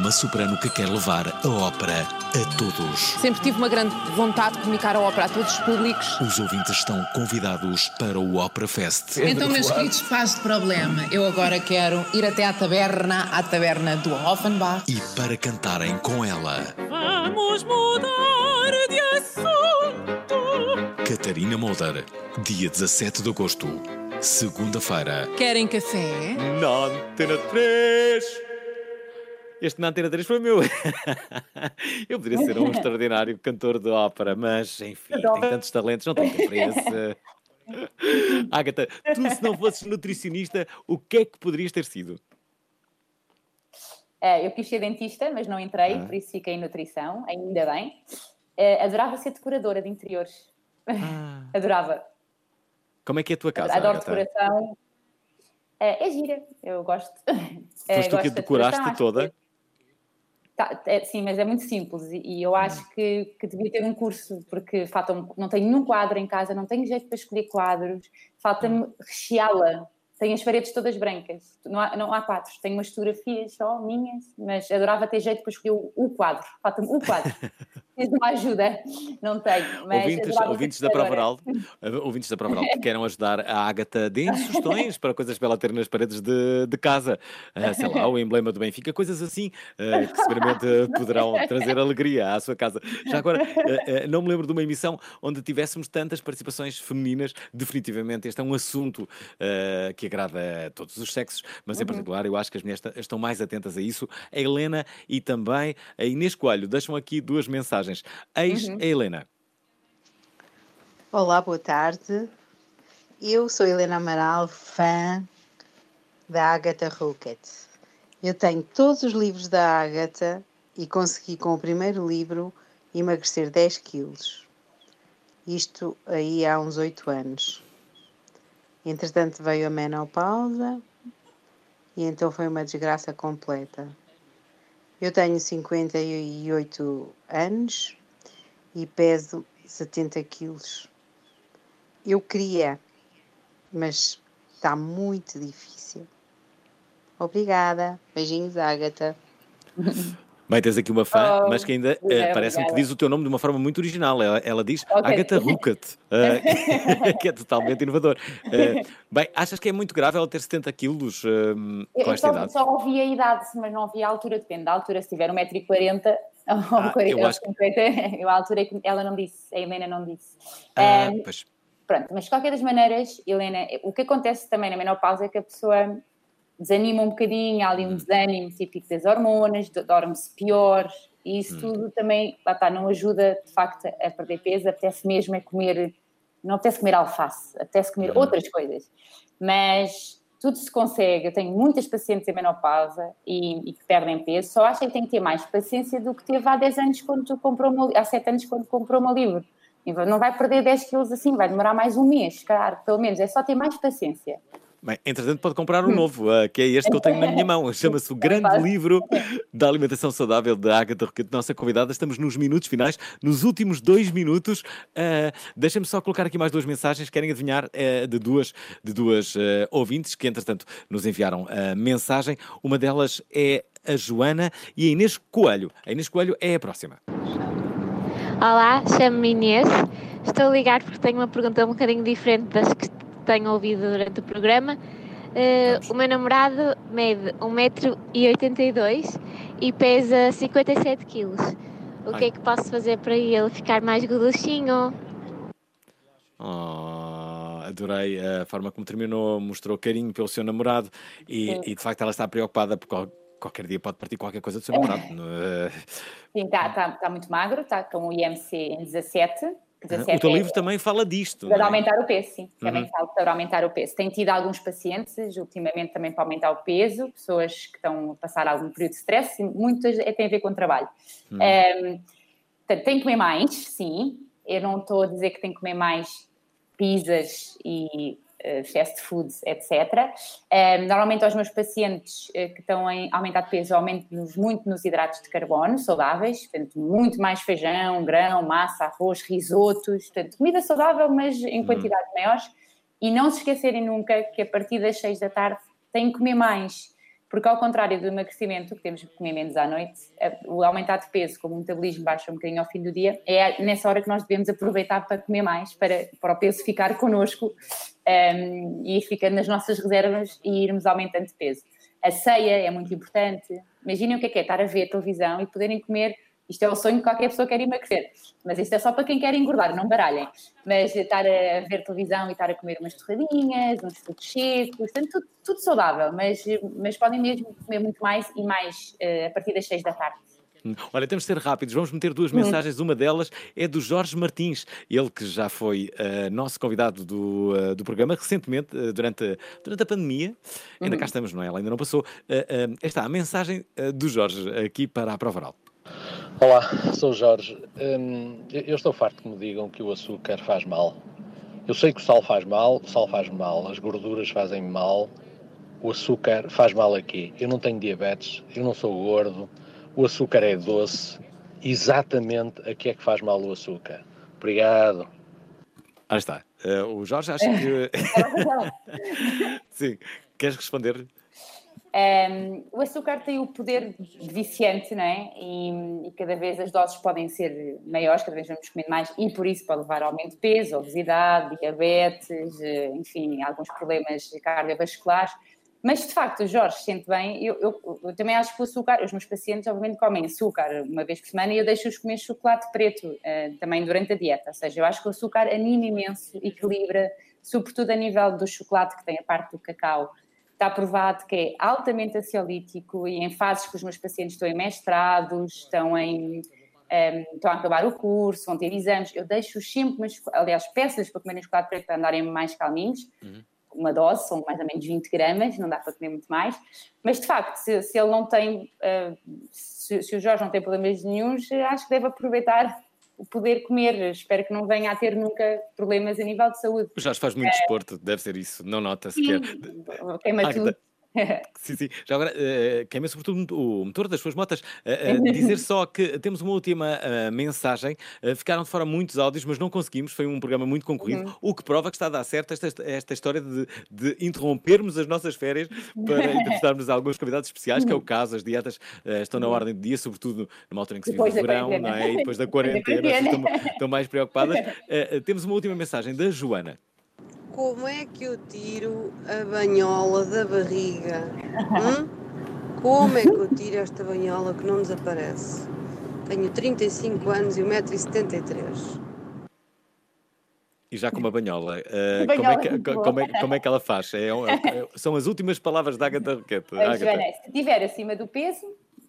Uma soprano que quer levar a ópera a todos. Sempre tive uma grande vontade de comunicar a ópera a todos os públicos. Os ouvintes estão convidados para o Opera Fest. Então, meus queridos, paz de problema. Eu agora quero ir até à taberna, à taberna do Offenbach. E para cantarem com ela, Vamos mudar de assunto. Catarina Molder, dia 17 de agosto, segunda-feira. Querem café? Na Antena 3! Este na Antena 3 foi meu. [LAUGHS] Eu poderia ser um [LAUGHS] extraordinário cantor de ópera, mas enfim, tenho tantos talentos, não para esse. Agatha, [LAUGHS] tu se não fosses nutricionista, o que é que poderias ter sido? Eh, eu quis ser dentista, mas não entrei, Ah. por isso fiquei em nutrição, ainda bem. Eh, adorava ser decoradora de interiores. Adorava. Como é que é a tua casa, Adoro Agatha? decoração. Eh, é gira, eu gosto. Foste tu que decoraste toda? Tá, é, sim, mas é muito simples e, e eu acho que, que devia ter um curso, porque falta não tenho nenhum quadro em casa, não tenho jeito para escolher quadros, falta-me recheá-la. Tenho as paredes todas brancas, não há, não há quadros, tenho umas fotografias só minhas, mas adorava ter jeito para escolher o, o quadro, falta-me o quadro. [LAUGHS] Preciso de uma ajuda, não tenho. Mas ouvintes, ser ouvintes da uh, ouvintes da Prova Oral que queiram ajudar a Agatha, deem sugestões para coisas para ela ter nas paredes de, de casa. Uh, sei lá, o emblema do Benfica, coisas assim uh, que seguramente [LAUGHS] poderão trazer alegria à sua casa. Já agora, uh, não me lembro de uma emissão onde tivéssemos tantas participações femininas. Definitivamente, este é um assunto uh, que agrada a todos os sexos, mas em Uhum. particular eu acho que as mulheres estão mais atentas a isso. A Helena e também a Inês Coelho deixam aqui duas mensagens. Eis Uhum. a Helena. Olá, boa tarde. Eu sou Helena Amaral, fã da Agatha Rocket. Eu tenho todos os livros da Agatha e consegui com o primeiro livro emagrecer 10 quilos. Isto aí há uns 8 anos. Entretanto veio a menopausa e então foi uma desgraça completa. Eu tenho 58 anos e peso 70 quilos. Eu queria, mas está muito difícil. Obrigada. Beijinhos, Ágata. [LAUGHS] Bem, tens aqui uma fã, Oh, mas que ainda eh, parece-me que diz o teu nome de uma forma muito original. Ela, ela diz Ok. Agatha Rucat, eh, [LAUGHS] [LAUGHS] que é totalmente inovador. Eh, bem, achas que é muito grave ela ter 70 quilos eh, Eu, com eu esta só, idade? só ouvi a idade, mas não ouvi a altura, depende da altura. Se tiver 1,40m [LAUGHS] ou Ah, 40, eu acho que- 50, eu, a altura é que ela não disse, a Helena não disse. Ah, Ahm, pois. Pronto, mas de qualquer das maneiras, Helena, o que acontece também na menopausa é que a pessoa desanima um bocadinho, há ali um desânimo típico das hormonas, do- dorme-se pior, e isso tudo também, lá está, não ajuda de facto a perder peso, apetece mesmo é comer, não apetece comer alface, apetece comer outras coisas. Mas tudo se consegue, eu tenho muitas pacientes em menopausa e, e que perdem peso, só acho que tem que ter mais paciência do que teve há 10 anos quando tu comprou uma, há 7 anos quando comprou uma livro. Não vai perder 10 quilos assim, vai demorar mais um mês, claro, pelo menos, é só ter mais paciência. Bem, entretanto, pode comprar um novo, eh, que é este que eu tenho na minha mão. [LAUGHS] Chama-se O Grande Livro da Alimentação Saudável da Agatha Roquete, nossa convidada. Estamos nos minutos finais, nos últimos dois minutos. Uh, Deixem-me só colocar aqui mais duas mensagens. Querem adivinhar eh, de duas, de duas eh, ouvintes que, entretanto, nos enviaram a mensagem. Uma delas é a Joana e a Inês Coelho. A Inês Coelho é a próxima. Olá, chamo-me Inês. Estou a ligar porque tenho uma pergunta um bocadinho diferente das que tenho ouvido durante o programa. Eh, o meu namorado mede 1,82m e pesa 57 kg. O que Ai. é que posso fazer para ele ficar mais gorduchinho? Oh, adorei a forma como terminou, mostrou carinho pelo seu namorado e, e, de facto ela está preocupada porque qual- qualquer dia pode partir qualquer coisa do seu namorado. [LAUGHS] Eh, Sim, está tá, tá muito magro, está com o IMC em 17. 17 o teu é- livro também fala disto. Para é? aumentar o peso, sim. Também Uhum. falo para aumentar o peso. Tenho tido alguns pacientes, ultimamente também para aumentar o peso, pessoas que estão a passar algum período de stress, muitas é, tem a ver com o trabalho. Hum. Ehm, portanto, tem que comer mais, sim. Eu não estou a dizer que tem que comer mais pizzas e fast foods, etc. Ehm, normalmente aos meus pacientes eh, que estão em aumentar de peso, aumento-nos muito nos hidratos de carbono saudáveis, portanto, muito mais feijão, grão, massa, arroz, risotos, portanto, comida saudável, mas em quantidades maiores. E não se esquecerem nunca que a partir das 6 da tarde têm que comer mais, porque ao contrário do emagrecimento, que temos que comer menos à noite, o aumentar de peso, como o metabolismo baixa um bocadinho ao fim do dia, é nessa hora que nós devemos aproveitar para comer mais, para, para o peso ficar connosco um, e ficando nas nossas reservas e irmos aumentando de peso. A ceia é muito importante. Imaginem o que é que é estar a ver televisão e poderem comer. Isto é o sonho que qualquer pessoa quer emagrecer, mas isto é só para quem quer engordar, não baralhem. Mas estar a ver televisão e estar a comer umas torradinhas, uns frutos secos, portanto, tudo, tudo saudável, mas, mas podem mesmo comer muito mais e mais eh, a partir das 6 da tarde. Olha, temos de ser rápidos, vamos meter duas Hum. mensagens. Uma delas é do Jorge Martins, ele que já foi eh, nosso convidado do, eh, do programa recentemente, eh, durante, a- durante a pandemia. Ainda Uhum. cá estamos, não é? Ela ainda não passou. Eh, eh, está a mensagem do Jorge aqui para a prova oral. Olá, sou o Jorge. Hum, eu estou farto que me digam que o açúcar faz mal. Eu sei que o sal faz mal, o sal faz mal, as gorduras fazem mal, o açúcar faz mal aqui. Eu não tenho diabetes, eu não sou gordo, o açúcar é doce. Exatamente a que é que faz mal o açúcar. Obrigado. Ah, está. Eh, o Jorge acha que. [LAUGHS] Sim, queres responder? Um, o açúcar tem o poder viciante, não é? E, e cada vez as doses podem ser maiores, cada vez vamos comendo mais, e por isso pode levar a aumento de peso, obesidade, diabetes, eh, enfim, alguns problemas cardiovasculares. Mas de facto, Jorge sente bem. Eu, eu- eu também acho que o açúcar, os meus pacientes, obviamente, comem açúcar uma vez por semana e eu deixo-os comer chocolate preto eh, também durante a dieta. Ou seja, eu acho que o açúcar anima imenso, equilibra, sobretudo a nível do chocolate, que tem a parte do cacau está provado que é altamente ansiolítico e em fases que os meus pacientes estão em mestrados, estão em em, estão a acabar o curso, vão ter exames, eu deixo-os sempre, mas, aliás, peço-lhes para comerem chocolate preto para andarem mais calminhos, uma dose, são mais ou menos 20 gramas, não dá para comer muito mais, mas de facto, se, se ele não tem, eh, se, se o Jorge não tem problemas nenhuns, eh, acho que deve aproveitar o poder comer, espero que não venha a ter nunca problemas a nível de saúde. Jorge faz muito Eh, desporto, deve ser isso, não nota sequer. Queima Agda, tudo. [LAUGHS] Sim, sim. Já agora, eh, queima sobretudo o motor das suas motas. Eh, eh, [LAUGHS] dizer só que temos uma última eh, mensagem. Eh, ficaram de fora muitos áudios, mas não conseguimos. Foi um programa muito concorrido, Uhum. o que prova que está a dar certo esta, esta história de, de interrompermos as nossas férias para [LAUGHS] entrevistarmos alguns convidados especiais, que é o caso. As dietas eh, estão na ordem do dia, sobretudo numa altura em que se vive o verão, não é? E depois da quarentena, estão, estão mais preocupadas. Eh, eh, temos uma última mensagem da Joana. Como é que eu tiro a banhola da barriga? Hum? Como é que eu tiro esta banhola que não desaparece? Tenho 35 anos e 1,73m. E já com uma banhola. eh, Banhola como, é que, boa. como, é, como é que ela faz? É um- é- são as últimas palavras da Agatha Roquete. Joana, se estiver acima do peso,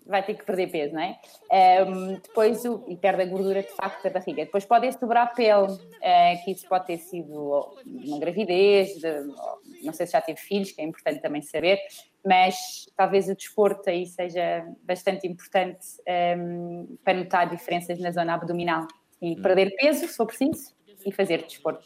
vai ter que perder peso, não é? Ehm, depois, o, e perde a gordura de facto da barriga. Depois pode sobrar pele, eh, que isso pode ter sido uma gravidez, de- não sei se já teve filhos, que é importante também saber, mas talvez o desporto aí seja bastante importante ehm, para notar diferenças na zona abdominal. E perder peso, se for preciso, e fazer desporto.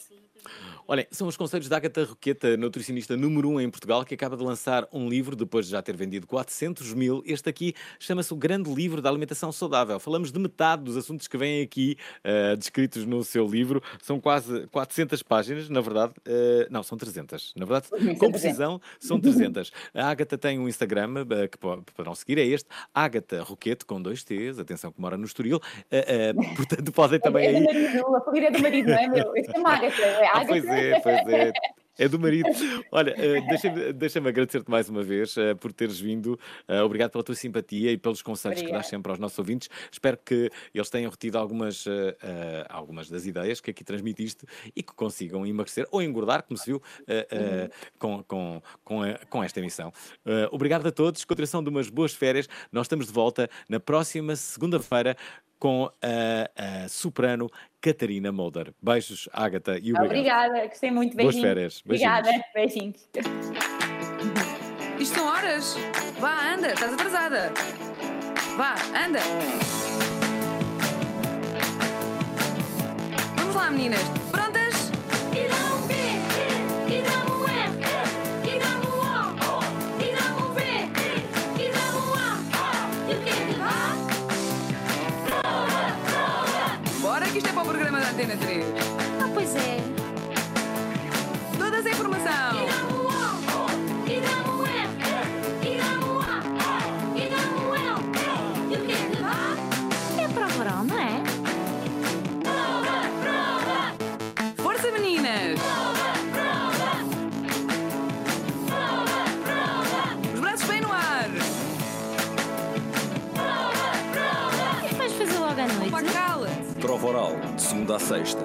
Olhem, são os conselhos da Agatha Roqueta, nutricionista número 1 um em Portugal, que acaba de lançar um livro depois de já ter vendido 400 mil. Este aqui chama-se O Grande Livro da Alimentação Saudável. Falamos de metade dos assuntos que vêm aqui eh, descritos no seu livro. São quase 400 páginas, na verdade. eh, não, são 300. Na verdade, com são precisão, são 300. A Agatha tem um Instagram eh, que po- poderão seguir, é este, Agatha Roquete, com dois T's, atenção que mora no Estoril. [LAUGHS] Portanto, podem também é do aí... marido, a família é do marido, não é meu? [LAUGHS] Agatha, é Ah, pois é, pois é. É do marido. [LAUGHS] Olha, eh, deixa-me deixa agradecer-te mais uma vez eh, por teres vindo. Eh, obrigado pela tua simpatia e pelos conselhos que dás sempre aos nossos ouvintes. Espero que eles tenham retido algumas, algumas das ideias que aqui transmitiste e que consigam emagrecer ou engordar, como se viu eh, com, com, com, com esta emissão. Obrigado a todos. Continuação de umas boas férias. Nós estamos de volta na próxima segunda-feira com a, a soprano Catarina Mulder. Beijos, Ágata, e obrigado. Obrigada, gostei muito. Boas Beijinhos. férias. Beijinhos. Obrigada, beijinhos. Isto são horas. Vá, anda, estás atrasada. Vá, anda. Vamos lá, meninas. Prontas? Oral, de segunda a sexta,